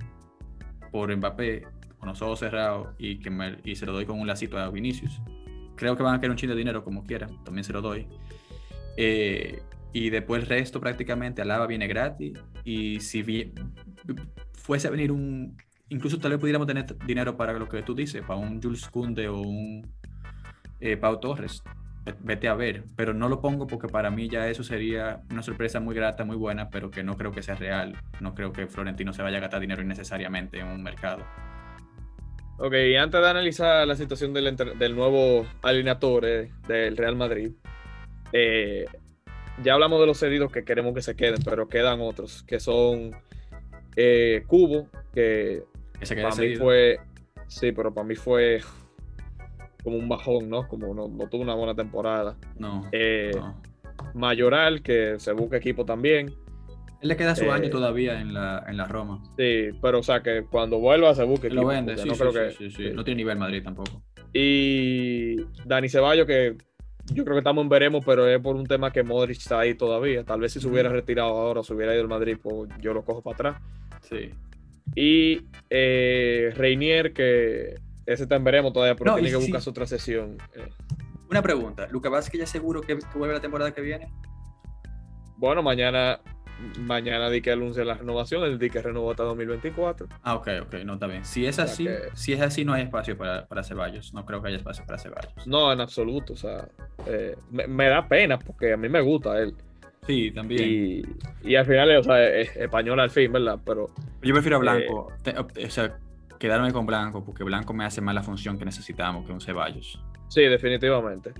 por Mbappé, con los ojos cerrados, y, que me- y se lo doy con un lacito a Vinicius. Creo que van a querer un chin de dinero como quieran, también se lo doy. Eh, y después el resto prácticamente Alaba viene gratis. Y si vi- fuese a venir un. Incluso tal vez pudiéramos tener dinero para lo que tú dices, para un Jules Kunde o un eh, Pau Torres. Ve- Vete a ver, pero no lo pongo porque para mí ya eso sería una sorpresa muy grata, muy buena, pero que no creo que sea real. No creo que Florentino se vaya a gastar dinero innecesariamente en un mercado. Ok, y antes de analizar la situación del, del nuevo alineador del Real Madrid, eh, ya hablamos de los cedidos que queremos que se queden, pero quedan otros, que son eh, Cubo, que para mí fue, sí, pero para mí fue como un bajón, ¿no? Como no, no tuvo una buena temporada. No, Eh, no. Mayoral, que se busca equipo también. Él le queda su Eh, año todavía en la, en la Roma. Sí, pero o sea que cuando vuelva se busque Lo equipo, vende, sí, no sí, creo sí, que- sí. No tiene nivel Madrid tampoco. Y Dani Ceballos, que yo creo que estamos en veremos, pero es por un tema que Modric está ahí todavía. Tal vez si se hubiera retirado ahora, se hubiera ido al Madrid, pues yo lo cojo para atrás. Sí. Y eh, Reinier, que ese está en veremos todavía, pero No, tiene que buscar su otra sesión. Eh, Una pregunta. ¿Luca Vázquez ya seguro que, que vuelve la temporada que viene? bueno, mañana, mañana di que anuncia la renovación, el di que renovó hasta 2024. Ah, ok, ok, no, está bien. Si es sea así, que- si es así, no hay espacio para, para Ceballos. No creo que haya espacio para Ceballos. No, en absoluto. O sea, eh, me, me da pena porque a mí me gusta él. Sí, también. Y, y al final, o sea, es español al fin, ¿verdad? Pero Yo prefiero a Eh, Blanco. Te- o sea, quedarme con Blanco, porque Blanco me hace más la función que necesitamos que un Ceballos. sí, definitivamente.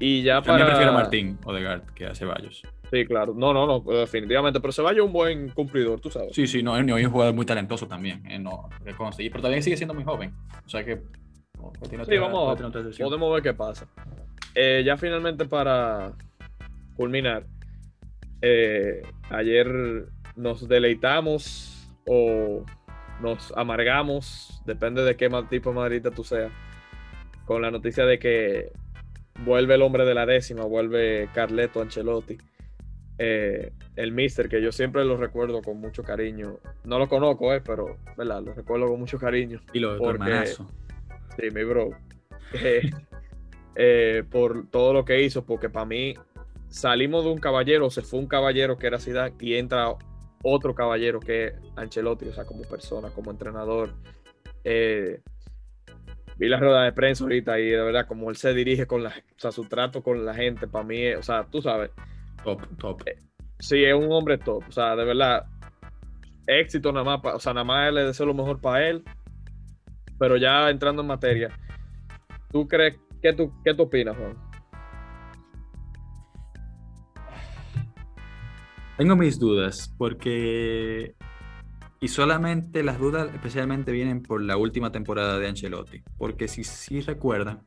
Y ya También para. prefiero a Martín Odegaard que a Ceballos. Sí, claro. No, no, no, definitivamente. Pero se vaya un buen cumplidor, tú sabes. Sí, sí, no, es un jugador muy talentoso también. eh, no, que conste. Y- pero también sigue siendo muy joven. O sea que. Sí, otra- vamos, otra sesión. Podemos ver qué pasa. Eh, ya finalmente para culminar, eh, ayer nos deleitamos o nos amargamos, depende de qué tipo de madridista tú seas, con la noticia de que vuelve el hombre de la décima, vuelve Carleto Ancelotti. Eh, el mister, que yo siempre lo recuerdo con mucho cariño. No lo conozco, eh, pero ¿verdad? lo recuerdo con mucho cariño. Y lo de tu porque- hermanazo. Sí, mi bro. Eh, eh, por todo lo que hizo, porque para mí salimos de un caballero, se fue un caballero que era Zidane y entra otro caballero que es Ancelotti, o sea, como persona, como entrenador. Eh, vi la rueda de prensa ahorita y de verdad, como él se dirige con la, o sea, su trato con la gente, para mí, o sea, tú sabes, Top, top. sí, es un hombre top, o sea, de verdad, éxito nada más, pa- o sea, nada más le deseo lo mejor para él, pero ya entrando en materia, ¿tú crees, qué tú, qué tú opinas, Juan? Tengo mis dudas porque... Y solamente las dudas especialmente vienen por la última temporada de Ancelotti. Porque si sí recuerdan,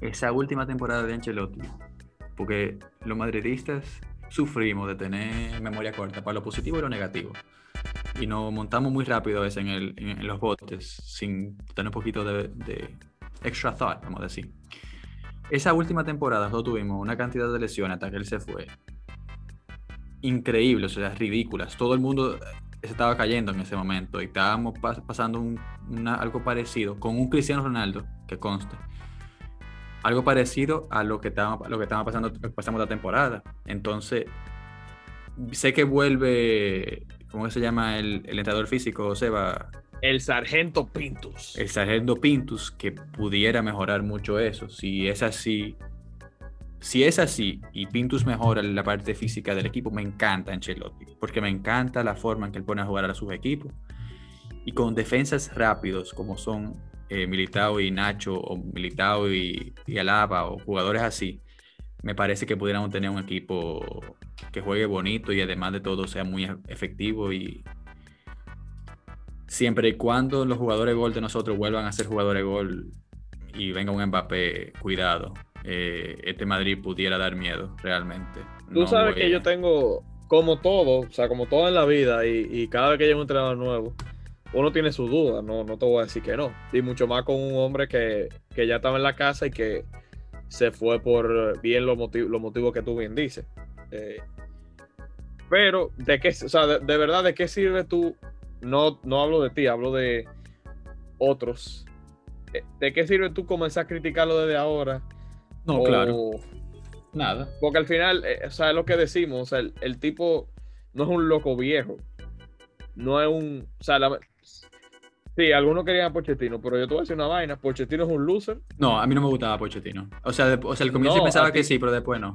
esa última temporada de Ancelotti, porque los madridistas sufrimos de tener memoria corta para lo positivo y lo negativo. Y nos montamos muy rápido veces en, en- los botes sin tener un poquito de, extra thought, vamos a decir. Esa última temporada no tuvimos una cantidad de lesiones hasta que él se fue increíbles, o sea, ridículas. Todo el mundo se estaba cayendo en ese momento y estábamos pas- pasando algo parecido con un Cristiano Ronaldo, que conste. Algo parecido a lo que estaba, lo que estaba pasando, pasamos la temporada. Entonces, sé que vuelve, ¿cómo se llama el, el entrenador físico, Seba? El sargento Pintus. el sargento Pintus que pudiera mejorar mucho eso. Si es así, si es así y Pintus mejora la parte física del equipo, me encanta Ancelotti, porque me encanta la forma en que él pone a jugar a sus equipos. Y con defensas rápidos como son eh, Militao y Nacho, o Militao y, y Alaba, o jugadores así, me parece que pudiéramos tener un equipo que juegue bonito y además de todo sea muy efectivo y, siempre y cuando los jugadores de gol de nosotros vuelvan a ser jugadores de gol y venga un Mbappé, cuidado, eh, este Madrid pudiera dar miedo realmente. Tú No sabes voy que yo tengo, como todo, o sea, como todo en la vida, y, y cada vez que llega un entrenador nuevo, uno tiene sus dudas, no, no te voy a decir que no. Y mucho más con un hombre que, que ya estaba en la casa y que se fue por bien los motivos los motivos que tú bien dices. Eh, pero, ¿de qué, o sea, de, de verdad, ¿de qué sirve tú? No, no hablo de ti, hablo de otros. Eh, ¿De qué sirve tú comenzar a criticarlo desde ahora? No, O- claro, nada. porque al final, eh, o sea, es lo que decimos, o sea, el, el tipo no es un loco viejo. No es un. O sea, la- sí, algunos querían a Pochettino, pero yo te voy a decir una vaina. Pochettino es un loser. No, a mí no me gustaba Pochettino. O sea, de- o sea al comienzo No, pensaba que sí, pero después no.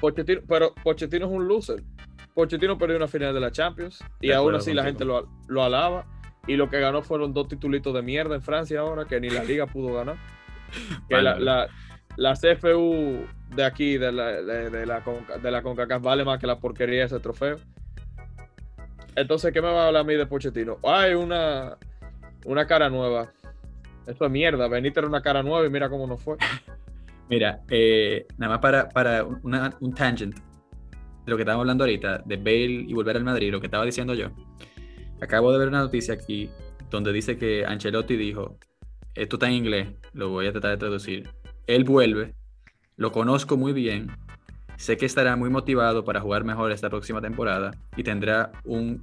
Pochettino, pero Pochettino es un loser. Pochettino perdió una final de la Champions y De aún así la gente lo, lo alaba. Y lo que ganó fueron dos titulitos de mierda en Francia ahora, que ni la liga pudo ganar. Que la, la, la CFU de aquí, de la, de, de la, Conca- de la CONCACAF, vale más que la porquería de ese trofeo. Entonces, ¿qué me va a hablar a mí de Pochettino? Hay una, una cara nueva. Eso es mierda. Benítez era una cara nueva y mira cómo nos fue. Mira, eh, nada más para, para un tangent. de lo que estábamos hablando ahorita, de Bale y volver al Madrid, lo que estaba diciendo yo, acabo de ver una noticia aquí donde dice que Ancelotti dijo, esto está en inglés, lo voy a tratar de traducir, él vuelve, lo conozco muy bien, sé que estará muy motivado para jugar mejor esta próxima temporada y tendrá un,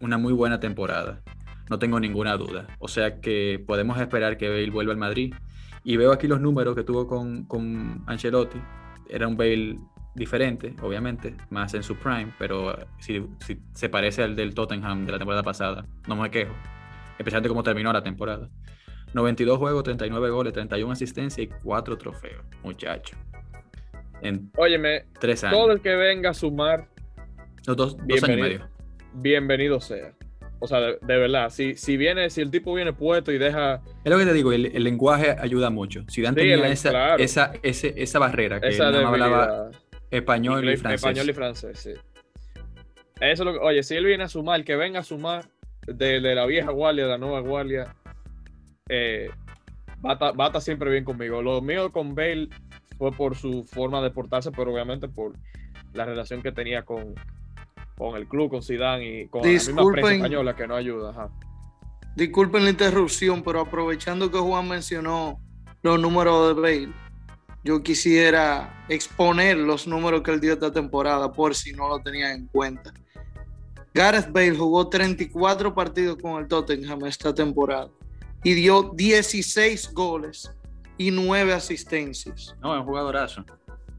una muy buena temporada. No tengo ninguna duda. O sea que podemos esperar que Bale vuelva al Madrid. Y veo aquí los números que tuvo con, con Ancelotti. Era un Bale diferente, obviamente, más en su prime, pero si, se parece al del Tottenham de la temporada pasada, no me quejo. Especialmente cómo terminó la temporada. 92 juegos, 39 goles, 31 asistencias y 4 trofeos, muchacho. En Óyeme, tres años. todo el que venga a sumar, dos, dos años y Bienvenido. medio. bienvenido sea. O sea, de, de verdad, si, si viene, si el tipo viene puesto y deja Es lo que te digo, el, el lenguaje ayuda mucho. Si Dan Sí, tenía el- esa, claro. esa, ese- esa barrera, que esa él nada hablaba español y francés. Español y francés, sí. Eso es lo que, oye, si él viene a sumar, que venga a sumar de, de la vieja guardia, de la nueva guardia, eh, va a estar siempre bien conmigo. Lo mío con Bale fue por su forma de portarse, pero obviamente por la relación que tenía con, con el club, con Zidane y con la misma prensa Disculpen. española que no ayuda. ajá. Disculpen la interrupción, pero aprovechando que Juan mencionó los números de Bale, yo quisiera exponer los números que él dio esta temporada, por si no lo tenían en cuenta. Gareth Bale jugó 34 partidos con el Tottenham esta temporada y dio 16 goles y 9 asistencias. No, es un jugadorazo.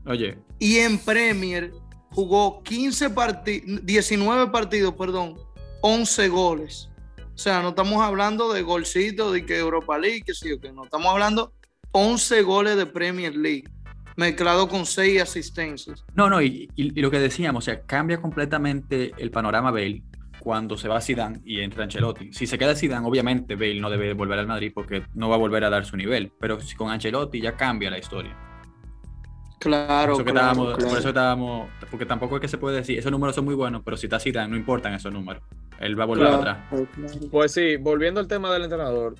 Oye, Y en Premier jugó 15 partidos, 19 partidos, perdón, 11 goles. O sea, no estamos hablando de golcitos de que Europa League, que sí o que no. Estamos hablando 11 goles de Premier League, mezclado con 6 asistencias. no, no, y, y- y lo que decíamos, o sea, cambia completamente el panorama Bale cuando se va Zidane y entra Ancelotti. Si se queda Zidane, obviamente Bale no debe volver al Madrid porque no va a volver a dar su nivel, pero si con Ancelotti ya cambia la historia. Claro, Por eso que claro, estábamos- claro. por eso estábamos, porque tampoco es que se puede decir, esos números son muy buenos, pero si está Zidane no importan esos números. Él va a volver Claro, atrás. claro. Pues sí, volviendo al tema del entrenador,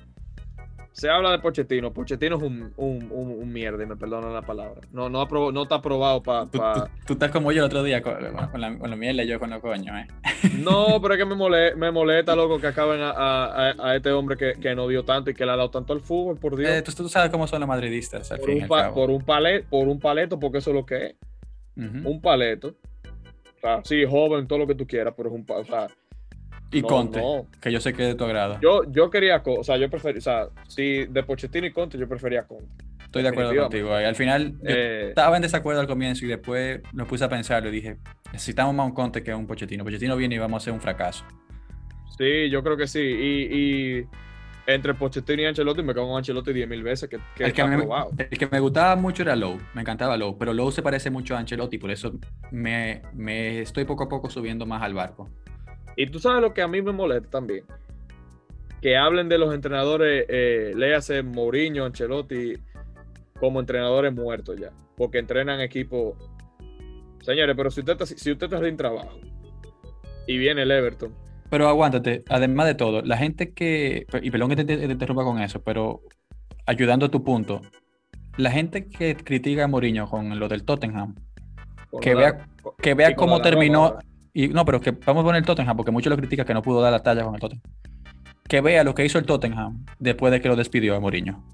se habla de Pochettino. Pochettino es un, un, un, un mierda, y me perdonan la palabra. No, no, aprobó- no está aprobado para. Tú, tú- tú estás como yo el otro día con, con la, con la mierda y yo con los coños, ¿eh? No, pero es que me molesta, me molesta, loco, que acaben a, a- a- este hombre que, que no dio tanto y que le ha dado tanto al fútbol, por Dios. Eh, tú, tú sabes cómo son los madridistas, al por, fin un pa- por, un palet, por un paleto, porque eso es lo que es. Un paleto. O sea, sí, joven, todo lo que tú quieras, pero es un pa- o sea, Y no, Conte, no. que yo sé que es de tu agrado. Yo, yo quería, o sea, yo prefería, o sea, si de Pochettino y Conte, yo prefería Conte. Estoy de acuerdo contigo. Al final, yo Eh, estaba en desacuerdo al comienzo y después me puse a pensar y dije, necesitamos más un Conte que un Pochettino. Pochettino viene y vamos a hacer un fracaso. Sí, yo creo que sí. Y, y entre Pochettino y Ancelotti, me cago en Ancelotti 10.000 veces que, que el, que está me, aprobado. el que me gustaba mucho era Lowe, me encantaba Lowe, pero Lowe se parece mucho a Ancelotti, por eso me, me estoy poco a poco subiendo más al barco. Y tú sabes lo que a mí me molesta también. Que hablen de los entrenadores, eh, léase Mourinho, Ancelotti, como entrenadores muertos ya. Porque entrenan equipos. Señores, pero si usted está, si usted está sin trabajo y viene el Everton, Pero aguántate, además de todo, la gente que, y perdón que te, te interrumpa con eso, pero ayudando a tu punto, la gente que critica a Mourinho con lo del Tottenham, con que la- vea, que vea cómo terminó. No, pero que vamos a poner el Tottenham, porque muchos lo critican que no pudo dar la talla con el Tottenham. Que vea lo que hizo el Tottenham después de que lo despidió a Mourinho.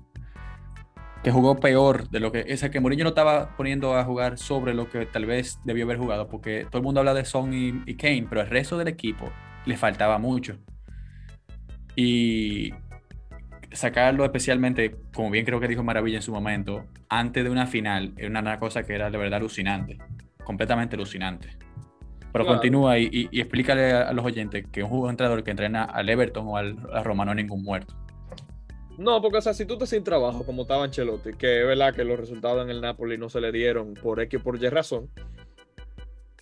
Que jugó peor de lo que. Es que Mourinho no estaba poniendo a jugar sobre lo que tal vez debió haber jugado, porque todo el mundo habla de Son y, y Kane, pero el resto del equipo le faltaba mucho. Y sacarlo especialmente, como bien creo que dijo Maravilla en su momento, antes de una final, era una cosa que era de verdad alucinante, completamente alucinante. Pero Claro. continúa y, y- y explícale a, los oyentes que un jugador entrenador que entrena al Everton o al, a Roma no es ningún muerto. No, porque o sea, si tú estás sin trabajo, como estaba Ancelotti, que es verdad que los resultados en el Napoli no se le dieron por X o por Y razón,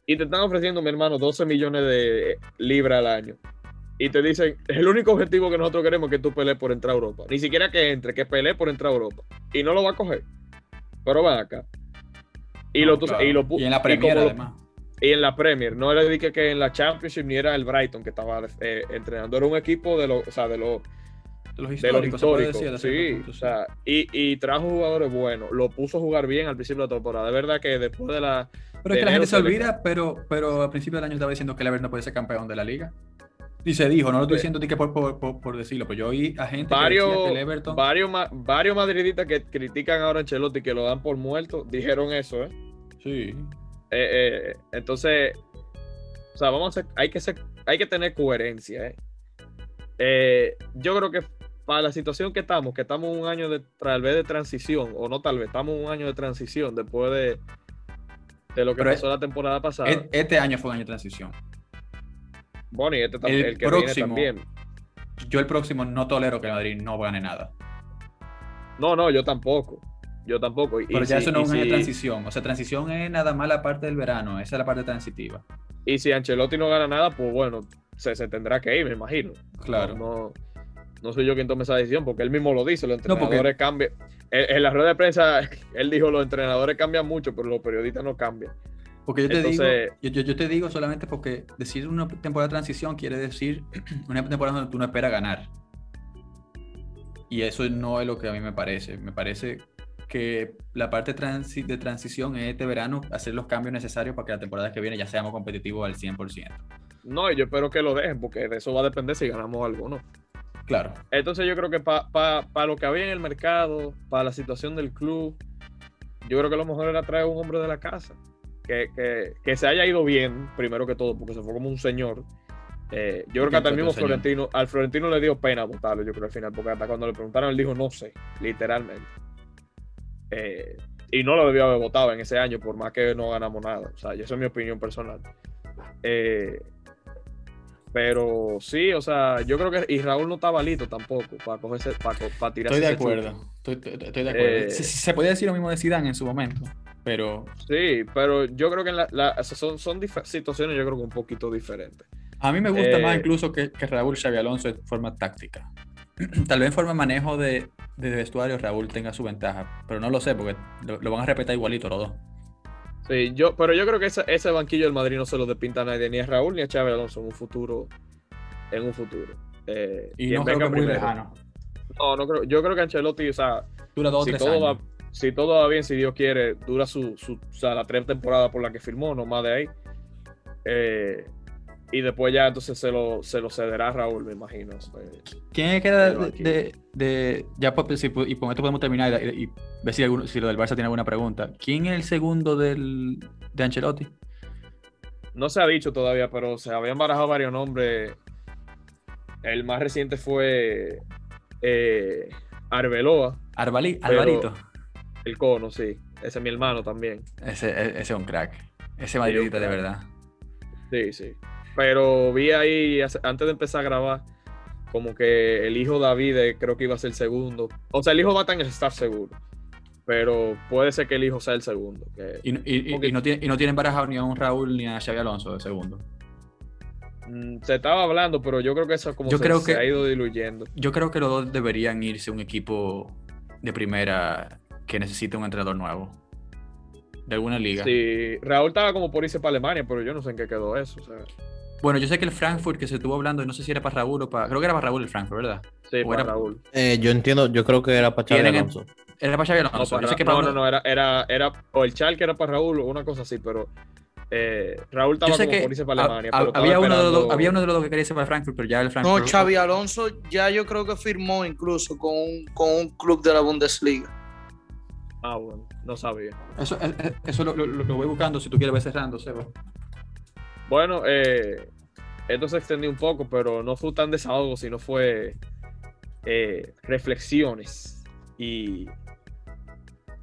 y te están ofreciendo, mi hermano, 12 millones de libras al año, y te dicen, el único objetivo que nosotros queremos es que tú pelees por entrar a Europa. Ni siquiera que entre, que pelee por entrar a Europa. Y no lo va a coger. Pero ven acá. Y, No, lo, claro. y, lo pu- Y en la Premier, además. Y en la Premier, no era de que, en la Championship ni era el Brighton que estaba eh, entrenando, era un equipo de los, o sea, de los De los de los históricos, históricos. sí, punto, o sea, y, y trajo jugadores buenos. Lo puso a jugar bien al principio de la temporada. De verdad que después de la, Pero es que la gente se olvida, pero, pero a principio del año estaba diciendo que el Everton no puede ser campeón de la liga. Y se dijo, no lo estoy diciendo ni que por, por, por- por decirlo, pero yo oí a gente que decía varios, que el Everton... varios, varios madridistas que critican ahora a Ancelotti que lo dan por muerto, dijeron eso, ¿eh? Sí. Eh, eh, entonces, o sea, vamos a ser- hay que ser, hay que tener coherencia, ¿eh? Yo creo que para la situación que estamos, que estamos un año de tal vez de transición, o no tal vez, estamos un año de transición después de, de lo que Pero pasó la temporada pasada. E- Este año fue un año de transición. bueno, y este también, el el, que próximo- viene también. Yo el próximo no tolero que Madrid no gane nada. No, no, yo tampoco. Yo tampoco. Y, Pero ya si- eso no es un año de si- transición. O sea, transición es nada más la parte del verano. Esa es la parte transitiva. Y si Ancelotti no gana nada, pues bueno, se, se tendrá que ir, me imagino. Claro. No, no soy yo quien tome esa decisión, porque él mismo lo dice, los No, porque- entrenadores cambian. En, en la rueda de prensa, él dijo, los entrenadores cambian mucho, pero los periodistas no cambian. Porque yo te Entonces- digo, yo, yo- yo te digo solamente porque decir una temporada de transición quiere decir una temporada donde tú no esperas ganar. Y eso no es lo que a mí me parece. Me parece que la parte transi- de transición es este verano hacer los cambios necesarios para que la temporada que viene ya seamos competitivos al 100%. No, y yo espero que lo dejen, porque de eso va a depender si ganamos algo o no. Claro. Entonces yo creo que para lo que había en el mercado, para la situación del club, yo creo que lo mejor era traer un hombre de la casa. Que, que- que se haya ido bien, primero que todo, porque se fue como un señor. Eh, yo creo que hasta el mismo? Florentino, al Florentino le dio pena votarlo, yo creo al final, porque hasta cuando le preguntaron, él dijo no sé, literalmente. Eh, y no lo debió haber votado en ese año, por más que no ganamos nada. O sea, y eso es mi opinión personal. Eh, pero sí, o sea, yo creo que. Y Raúl no estaba listo tampoco para cogerse, para, para tirarse. Estoy de acuerdo. Estoy, estoy- estoy de acuerdo. Eh, se, se podía decir lo mismo de Zidane en su momento, pero Sí, pero yo creo que en la, la- o sea, son, son situaciones, yo creo que un poquito diferentes. a mí me gusta Eh, más incluso que, que Raúl Xavi Alonso en forma táctica. Tal vez en forma de manejo de, de vestuario Raúl tenga su ventaja, pero no lo sé porque lo, lo van a respetar igualito los dos. Sí, yo, pero yo creo que ese, ese banquillo del Madrid no se lo despinta a nadie, ni a Raúl ni a Chávez Alonso en un futuro. En un futuro. Eh, Y no creo que muy lejano. No, no creo. Yo creo que Ancelotti, o sea, Dura dos o si tres todo, va, si todo va bien, si Dios quiere, dura su, su o sea, la tres temporadas por la que firmó, no más de ahí. Eh, y después ya entonces se lo, se lo cederá a Raúl, me imagino. Eh, ¿Quién queda de, de- de- ya si- y con esto podemos terminar y, y ver si, alguno- si lo del Barça tiene alguna pregunta? ¿Quién es el segundo del, de Ancelotti? No se ha dicho todavía, pero se habían barajado varios nombres. El más reciente fue eh, Arbeloa, Arbali- Alvarito. el cono, sí. Ese es mi hermano también. Ese, e- ese es un crack. Ese madridista de verdad. Sí, sí. Pero vi ahí, antes de empezar a grabar, como que el hijo David eh, creo que iba a ser el segundo. O sea, el hijo va a estar seguro. Pero puede ser que el hijo sea el segundo. que- Y, no, tiene, y no tienen barajado ni a un Raúl ni a Xavi Alonso de segundo. Mm, se estaba hablando, pero yo creo que eso como Yo se, creo se que- ha ido diluyendo. Yo creo que los dos deberían irse a un equipo de primera que necesite un entrenador nuevo. De alguna liga. Sí, Raúl estaba como por irse para Alemania, pero yo no sé en qué quedó eso. o sea, Bueno, yo sé que el Frankfurt que se estuvo hablando, no sé si era para Raúl o para. Creo que era para Raúl el Frankfurt, ¿verdad? sí, O para era- Raúl. Eh, yo entiendo, yo creo que era para Xavi en- Alonso. Era para Xavi No, Alonso. para yo sé que Ra- no, para- no, no, era, era, era, o el Chalke era para Raúl o una cosa así, pero eh, Raúl estaba Yo sé como que por irse para Alemania. pero había, uno de los había uno de los dos que quería irse para Frankfurt, pero ya el No, Frankfurt. Xavi Alonso ya yo creo que firmó incluso con un, con un club de la Bundesliga. Ah, bueno, no sabía. Eso, eh, eh, eso lo, lo- lo voy buscando si tú quieres ver cerrando, Seba. Bueno, eh, esto se extendió un poco, pero no fue tan desahogo, sino fue eh, reflexiones y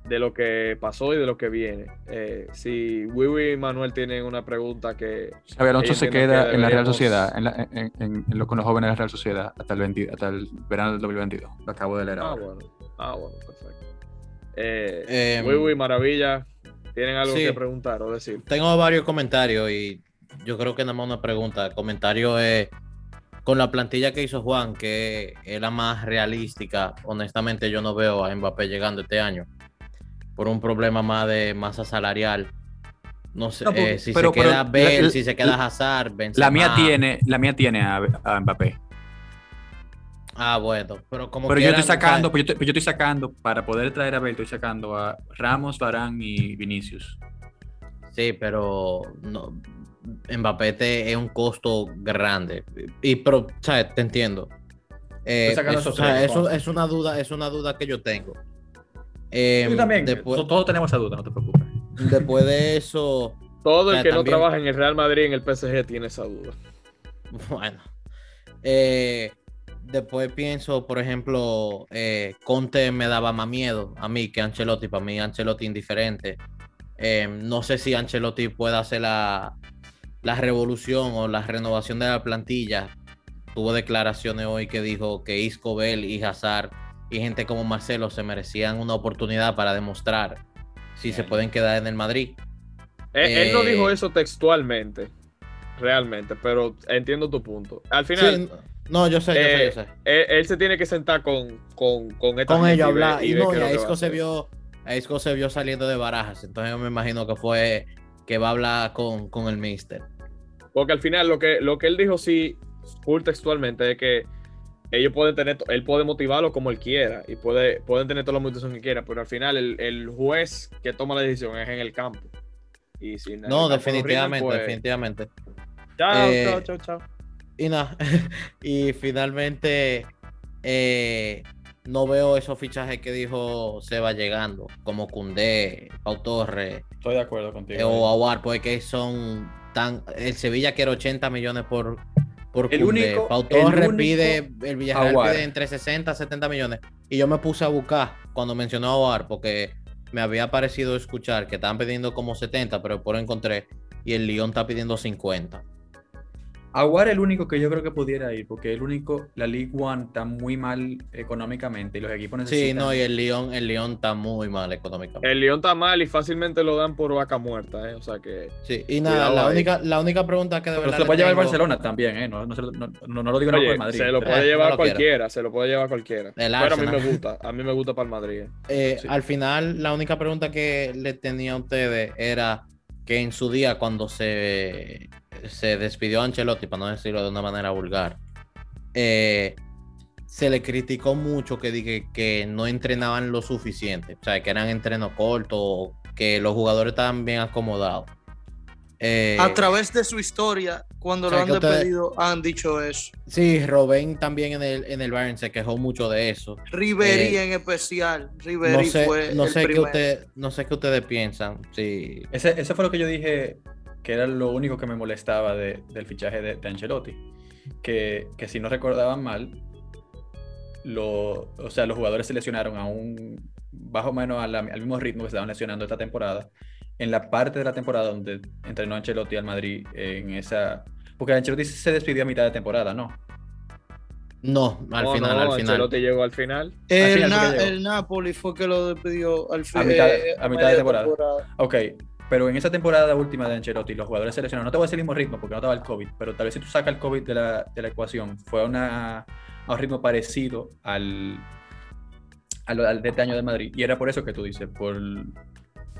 de lo que pasó y de lo que viene. Eh, si Wiwi y Manuel tienen una pregunta que Xavi Alonso se queda que en la Real Sociedad, en la- en- en- en lo- con los jóvenes de la Real Sociedad hasta el, 20 hasta el verano del 2022. Lo acabo de leer Ah, ahora. bueno. Ah, bueno, perfecto. Eh, Em, Wiwi, Maravilla, ¿tienen algo sí. que preguntar o decir? Tengo varios comentarios y yo creo que nada más una pregunta. El comentario es con la plantilla que hizo Juan, que es la más realística. Honestamente, yo no veo a Mbappé llegando este año por un problema más de masa salarial. No sé No, porque- eh, si pero- se queda pero la- Bale, la- si se queda Hazard, Benzema. La mía tiene, la mía tiene a, a Mbappé. Ah, bueno, pero como Pero yo estoy sacando, pues yo, estoy- pues yo estoy sacando, para poder traer a Bale, estoy sacando a Ramos, Varane y Vinicius. Sí, pero no, Mbappé te- es un costo grande. Y pero, ¿sabes? Te entiendo. Eh, Tú sacas es, esos o sea, eso es una duda, es una duda que yo tengo. Eh, Yo también. Después, to- Todos tenemos esa duda, no te preocupes. después de eso, Todo el que no también- trabaja en el Real Madrid en el PSG tiene esa duda. Bueno. Eh, después pienso, por ejemplo, eh, Conte me daba más miedo a mí que Ancelotti. Para mí, Ancelotti indiferente. Eh, no sé si Ancelotti puede hacer la, la revolución o la renovación de la plantilla. Tuvo declaraciones hoy que dijo que Isco, Bell y Hazard y gente como Marcelo se merecían una oportunidad para demostrar si se pueden quedar en el Madrid. Él, él no Eh, dijo eso textualmente, realmente, pero entiendo tu punto. Al final, Sí, no, yo sé, yo sé, eh, yo sé. él, él se tiene que sentar con, con, con esta con gente ellos hablar. Y, no, y a Isco se vio, a Isco se vio saliendo de barajas. Entonces yo me imagino que fue que va a hablar con, con el mister. Porque al final lo que, lo que él dijo sí, full textualmente, es que ellos pueden tener, él puede motivarlo como él quiera y puede, pueden tener toda la motivación que quiera, pero al final el, el juez que toma la decisión es en el campo. Y si No, definitivamente, pues, definitivamente. Chao, Eh, chao, chao, chao. Y nada, y finalmente eh, no veo esos fichajes que dijo Seba llegando, como Cundé, Pau Torres Estoy de acuerdo contigo. eh, o Aguar, porque son tan. El Sevilla quiere 80 millones por. Por El único- Pau el Torres único pide, el Villarreal Aguar. pide entre 60 y 70 millones. Y yo me puse a buscar cuando mencionó a Aguar, porque me había parecido escuchar que estaban pidiendo como 70, pero por encontré, y el Lyon está pidiendo 50. Aguar es el único que yo creo que pudiera ir, porque el único, la League One está muy mal económicamente y los equipos necesitan. Sí, no, y el Lyon, el Lyon está muy mal económicamente. El León está mal y fácilmente lo dan por vaca muerta, ¿eh? O sea que. Sí, y nada, la ahí. única, la única pregunta que de Pero verdad se lo puede llevar Barcelona también, ¿eh? No, no, no, no- no lo digo nada por Oye, el Madrid. se lo pero- puede Eh, llevar no lo quiero. cualquiera, se lo puede llevar cualquiera. El Pero a mí me gusta, a mí me gusta para el Madrid. ¿eh? Eh, Sí. Al final, la única pregunta que le tenía a ustedes era que en su día, cuando se, se despidió a Ancelotti, para no decirlo de una manera vulgar, eh, se le criticó mucho que, dije que no entrenaban lo suficiente, o sea, que eran entrenos cortos, que los jugadores estaban bien acomodados. Eh, A través de su historia, cuando o sea, lo han que ustedes- despedido, han dicho eso. sí, Robén también en el, en el Bayern se quejó mucho de eso. Ribery Eh, en especial. No Ribery sé, fue no el sé qué usted, no sé qué ustedes piensan. Sí, Ese, ese fue lo que yo dije que era lo único que me molestaba de- del fichaje de, de Ancelotti. Que, que si no recordaban mal, lo, o sea, los jugadores se lesionaron a un bajo o menos a la- al mismo ritmo que se estaban lesionando esta temporada. En la parte de la temporada donde entrenó Ancelotti al Madrid, en esa. Porque Ancelotti se despidió a mitad de temporada, ¿no? no, al No, final, no, al final. Ancelotti llegó al final. El, final fue Na- llegó. el Napoli fue que lo despidió al A fin. mitad- eh, a mitad de media temporada. Ok, pero en esa temporada última de Ancelotti, los jugadores se lesionaron. No te voy a decir el mismo ritmo porque no estaba el COVID, pero tal vez si tú sacas el COVID de la, de la ecuación, fue a, una- a un ritmo parecido al, al, al de este año de Madrid. Y era por eso que tú dices, por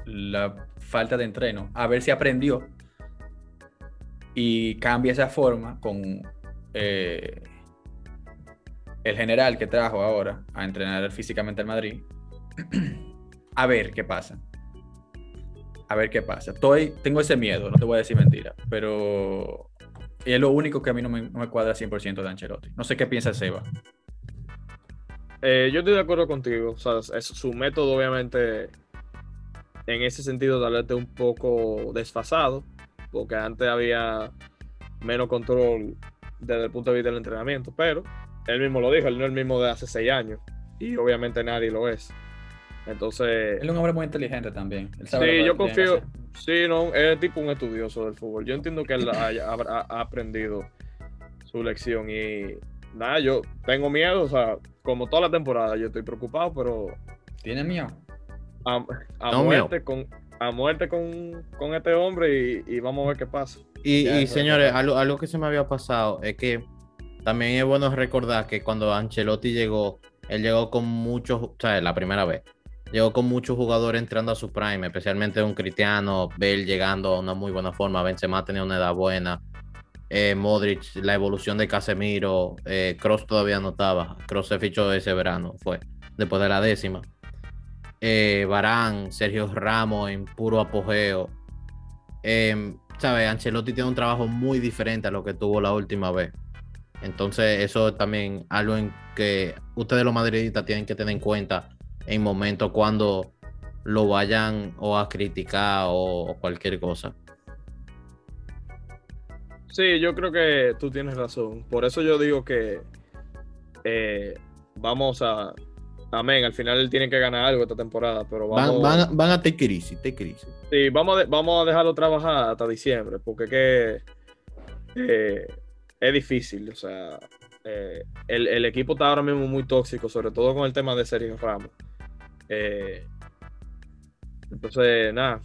la falta de entreno. A ver si aprendió y cambia esa forma con eh, el general que trajo ahora a entrenar físicamente al Madrid. a ver qué pasa. A ver qué pasa. Tengo ese miedo, no te voy a decir mentira, pero es lo único que a mí no me, no me cuadra 100% de Ancelotti. No sé qué piensa Seba. Eh, yo estoy de acuerdo contigo. O sea, es, su método, obviamente, en ese sentido, tal vez un poco desfasado, porque antes había menos control desde el punto de vista del entrenamiento, pero él mismo lo dijo, él no es el mismo de hace seis años, y obviamente nadie lo es. Entonces, Él es un hombre muy inteligente también. Él sabe sí, yo confío, sí, no, es tipo un estudioso del fútbol. Yo entiendo que él haya- ha aprendido su lección y nada, yo tengo miedo, o sea, como toda la temporada, yo estoy preocupado, pero ¿Tiene miedo? a, a No, muerte con a muerte con, con este hombre y, y vamos a ver qué pasa. Y, señores, algo, algo que se me había pasado es que también es bueno recordar que cuando Ancelotti llegó, él llegó con muchos, o sea, la primera vez, llegó con muchos jugadores entrando a su prime, especialmente un Cristiano, Bale llegando a una muy buena forma, Benzema tenía una edad buena, eh, Modric, la evolución de Casemiro, eh, Cross todavía no Cross se fichó ese verano, fue después de la décima. Eh, Barán, Sergio Ramos en puro apogeo. eh, ¿sabes? Ancelotti tiene un trabajo muy diferente a lo que tuvo la última vez. Entonces, eso es también algo en que ustedes los madridistas tienen que tener en cuenta en momentos cuando lo vayan o a criticar o, o cualquier cosa. Sí, yo creo que tú tienes razón. Por eso yo digo que eh, vamos a. Amén, al final él tiene que ganar algo esta temporada, pero Van, vamos, van, van a tener crisis, tener crisis. sí, vamos, a, de- vamos a dejarlo trabajar hasta diciembre, porque que eh, es difícil. O sea, eh, el, el equipo está ahora mismo muy tóxico, sobre todo con el tema de Sergio Ramos. Eh, entonces, nada,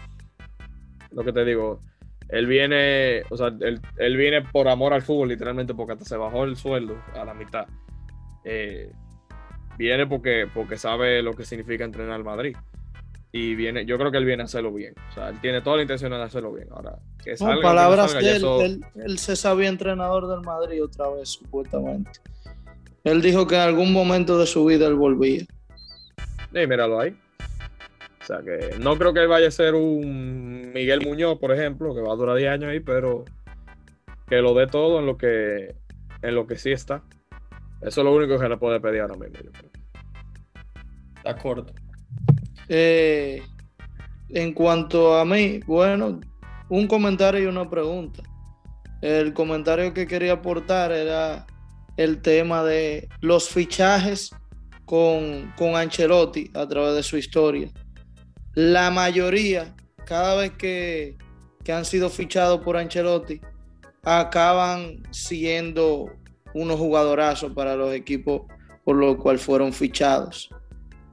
lo que te digo, él viene, o sea, él, él viene por amor al fútbol, literalmente, porque hasta se bajó el sueldo a la mitad. Eh, viene porque, porque sabe lo que significa entrenar al Madrid. Y viene, yo creo que él viene a hacerlo bien. O sea, él tiene toda la intención de hacerlo bien. Ahora, que No, salga, que no palabras salga, de ya él, eso- él, él se sabía entrenador del Madrid otra vez, supuestamente. Él dijo que en algún momento de su vida él volvía. Sí, míralo ahí. O sea que no creo que él vaya a ser un Miguel Muñoz, por ejemplo, que va a durar 10 años ahí, pero que lo dé todo en lo que, en lo que sí está. Eso es lo único que le puede pedir ahora mismo. yo creo. Está corto. Eh, en cuanto a mí, bueno, un comentario y una pregunta. El comentario que quería aportar era el tema de los fichajes con, con Ancelotti a través de su historia. La mayoría, cada vez que, que han sido fichados por Ancelotti, acaban siendo unos jugadorazos para los equipos por los cuales fueron fichados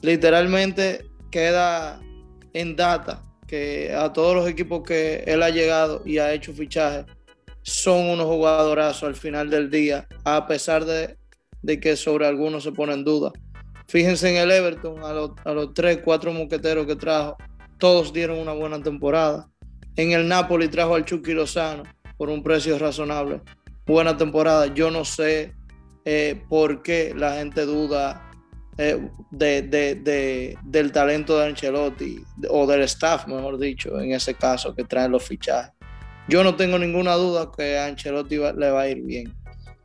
literalmente queda en data que a todos los equipos que él ha llegado y ha hecho fichajes son unos jugadorazos al final del día, a pesar de, de que sobre algunos se pone en duda. Fíjense en el Everton, a los, tres, cuatro moqueteros que trajo, todos dieron una buena temporada. En el Napoli trajo al Chucky Lozano por un precio razonable. Buena temporada. Yo no sé eh, por qué la gente duda eh, de, de- de- del talento de Ancelotti o del staff, mejor dicho, en ese caso, que traen los fichajes. Yo no tengo ninguna duda que a Ancelotti le va a ir bien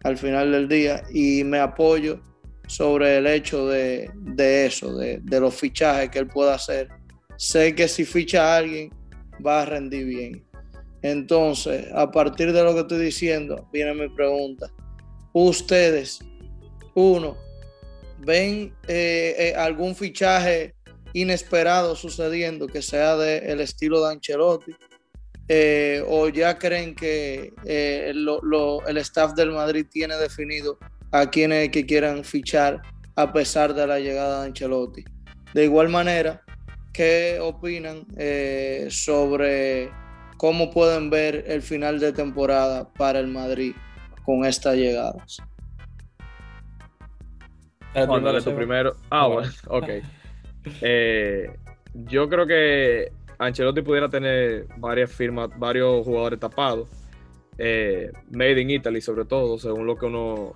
al final del día y me apoyo sobre el hecho de, de eso, de, de los fichajes que él pueda hacer. Sé que si ficha a alguien va a rendir bien. Entonces, a partir de lo que estoy diciendo, viene mi pregunta. Ustedes, uno, ven eh, eh, algún fichaje inesperado sucediendo que sea del estilo de Ancelotti Eh, o ya creen que el staff del Madrid tiene definido a quienes que quieran fichar a pesar de la llegada de Ancelotti. De igual manera, ¿qué opinan eh, sobre cómo pueden ver el final de temporada para el Madrid con estas llegadas? Juan, dale tú primero. Ah, bueno, ok. Eh, yo creo que Ancelotti pudiera tener varias firmas, varios jugadores tapados. Eh, made in Italy, sobre todo, según lo que uno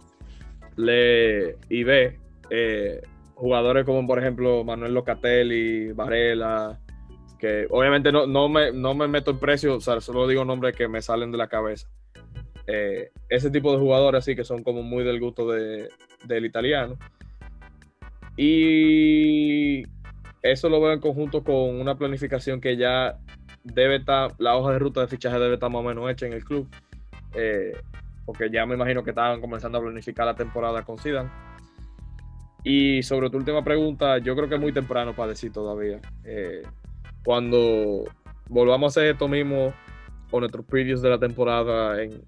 lee y ve. Eh, jugadores como, por ejemplo, Manuel Locatelli, Varela, que obviamente no, no, me, no me meto en precio, o sea, solo digo nombres que me salen de la cabeza. Eh, ese tipo de jugadores así que son como muy del gusto de- del italiano. Y eso lo veo en conjunto con una planificación que ya debe estar, la hoja de ruta de fichaje debe estar más o menos hecha en el club. eh, porque ya me imagino que estaban comenzando a planificar la temporada con Zidane. Y sobre tu última pregunta, yo creo que es muy temprano para decir todavía. Eh, cuando volvamos a hacer esto mismo o nuestros previews de la temporada en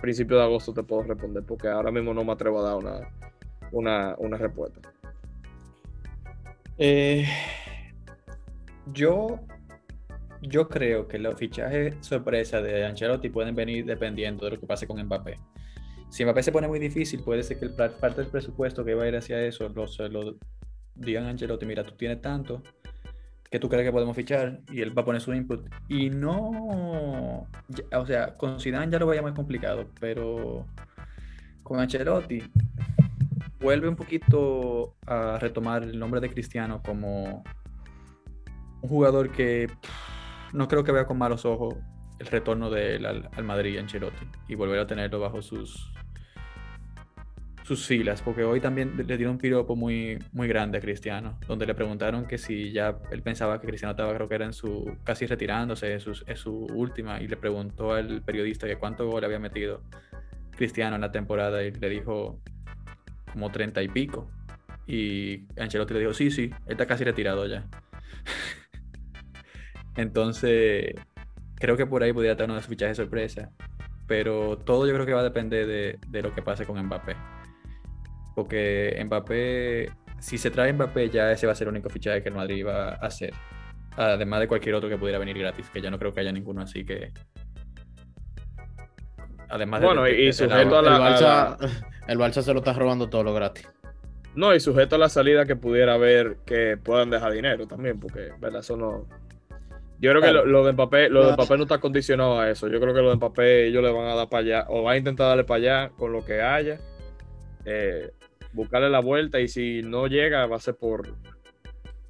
principio de agosto te puedo responder, porque ahora mismo no me atrevo a dar una, una, una respuesta. Eh, yo, yo creo que los fichajes sorpresa de Ancelotti pueden venir dependiendo de lo que pase con Mbappé. Si Mbappé se pone muy difícil, puede ser que parte del presupuesto que va a ir hacia eso lo, digan a Ancelotti, mira, tú tienes tanto que tú crees que podemos fichar y él va a poner su input. Y no, o sea, con Zidane ya lo vaya más complicado, pero con Ancelotti vuelve un poquito a retomar el nombre de Cristiano como un jugador que no creo que vea con malos ojos el retorno de él al, Madrid, Ancelotti, y volver a tenerlo bajo sus, sus filas, porque hoy también le dio un piropo muy, muy grande a Cristiano, donde le preguntaron que si ya él pensaba que Cristiano estaba, creo que era en su, casi retirándose, en su, su última, y le preguntó al periodista que cuánto gol había metido Cristiano en la temporada, y le dijo como treinta y pico. Y Ancelotti le dijo, sí, sí, está casi retirado ya. Entonces, creo que por ahí podría estar fichaje de sorpresa. Pero todo yo creo que va a depender de, de lo que pase con Mbappé. Porque Mbappé, si se trae Mbappé, ya ese va a ser el único fichaje que el Madrid va a hacer. Además de cualquier otro que pudiera venir gratis, que ya no creo que haya ninguno así que. Además de, bueno, y, sujeto a la, el Barça, el Barça se lo está robando todo lo gratis. No, y sujeto a la salida que pudiera haber que puedan dejar dinero también, porque ¿verdad? eso no. Yo creo que lo, de Mbappé, lo de Mbappé no está condicionado a eso. Yo creo que lo de Mbappé ellos le van a dar para allá, o van a intentar darle para allá con lo que haya. Eh, buscarle la vuelta y si no llega va a ser por,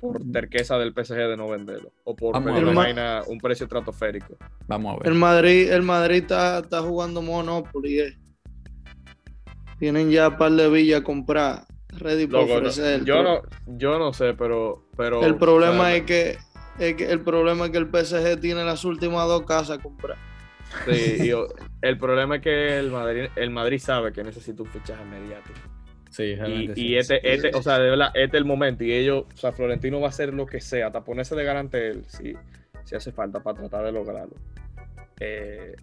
por terqueza del PSG de no venderlo o por un precio estratosférico. Vamos a ver. El Madrid, el Madrid está, está jugando Monopoly. Eh. Tienen ya un par de villas comprar ready para ofrecer. yo no, yo no sé, pero, pero el problema es que, es que el problema es que el PSG tiene las últimas dos casas comprar. Sí, el problema es que el Madrid, el Madrid sabe que necesita un fichaje mediático. Sí, y, y este, este, o sea, de verdad, este es el momento. Y ellos, o sea, Florentino va a hacer lo que sea, hasta ponerse de garante él, si, si hace falta, para tratar de lograrlo. Eh,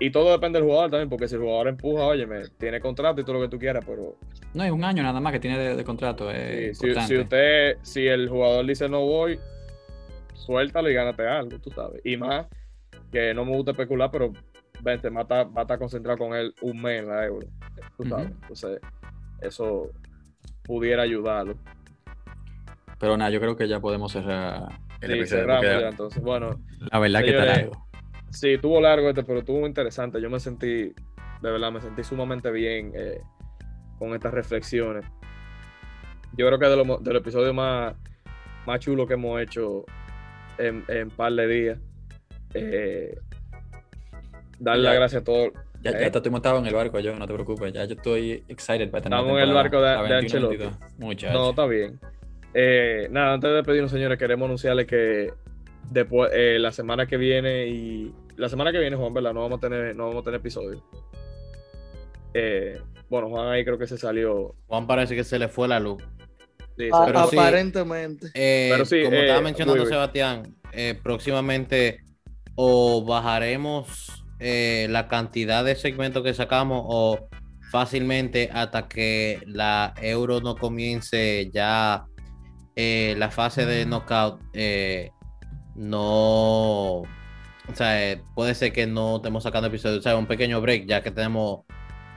y todo depende del jugador también, porque si el jugador empuja, oye, tiene contrato y todo lo que tú quieras, pero. No, es un año nada más que tiene de, contrato. si, si, usted, si el jugador dice no voy, suéltalo y gánate algo, tú sabes. Y más, que no me gusta especular, pero vente, va a estar concentrado con él un mes en la euro. Tú sabes. Entonces, eso pudiera ayudarlo. Pero nada, yo creo que ya podemos cerrar el sí, cerramos ya, entonces. Bueno, la verdad que está largo. Sí, tuvo largo este, pero estuvo interesante. Yo me sentí, de verdad, me sentí sumamente bien eh, con estas reflexiones. Yo creo que de los del episodio más, más chulo que hemos hecho en, en par de días. Eh, darle las gracias a todos ya, ya te estoy montado en el barco, yo, no te preocupes. Ya yo estoy excited para tener Estamos en el barco de, de Ancelotti. No, está bien. Eh, nada, antes de despedirnos, señores, queremos anunciarles que después, eh, la semana que viene y. La semana que viene, Juan, ¿verdad? No vamos a tener, no vamos a tener episodio. Eh, bueno, Juan ahí creo que se salió. Juan parece que se le fue la luz. Sí, pero aparentemente. pero sí, como estaba mencionando Sebastián, próximamente o bajaremos eh, la cantidad de segmentos que sacamos o fácilmente hasta que la euro no comience ya eh, la fase de knockout eh, no o sea puede ser que no estemos sacando episodios o sea un pequeño break ya que tenemos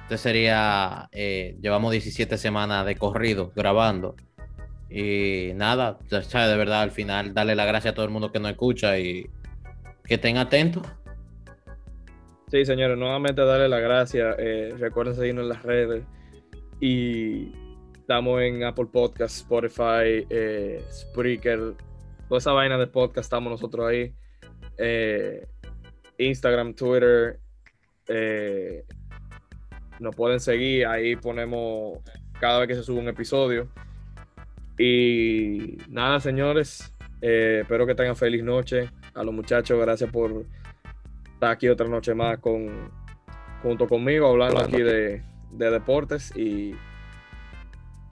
este sería llevamos 17 semanas de corrido grabando y nada de verdad al final darle la gracia a todo el mundo que nos escucha y que estén atentos Sí, señores, nuevamente darle las gracias. Eh, recuerden seguirnos en las redes. Y estamos en Apple Podcasts, Spotify, eh, Spreaker, toda esa vaina de podcast estamos nosotros ahí. Eh, Instagram, Twitter. Nos pueden seguir, ahí ponemos cada vez que se sube un episodio. Y nada, señores, espero que tengan feliz noche. A los muchachos, gracias por está aquí otra noche más con, junto conmigo, hablando aquí de, deportes y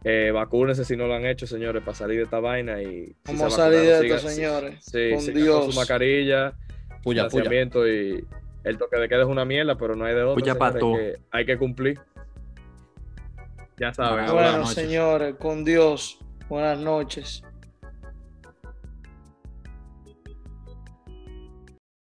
eh, vacúnense si no lo han hecho, señores, para salir de esta vaina y ¿Cómo salir de esto, señores? Sí, con, Dios. su mascarilla, puya, y el toque de queda es una mierda, pero no hay de otra. Hay que, hay que cumplir. Ya saben. Bueno, señores, con Dios. Buenas noches.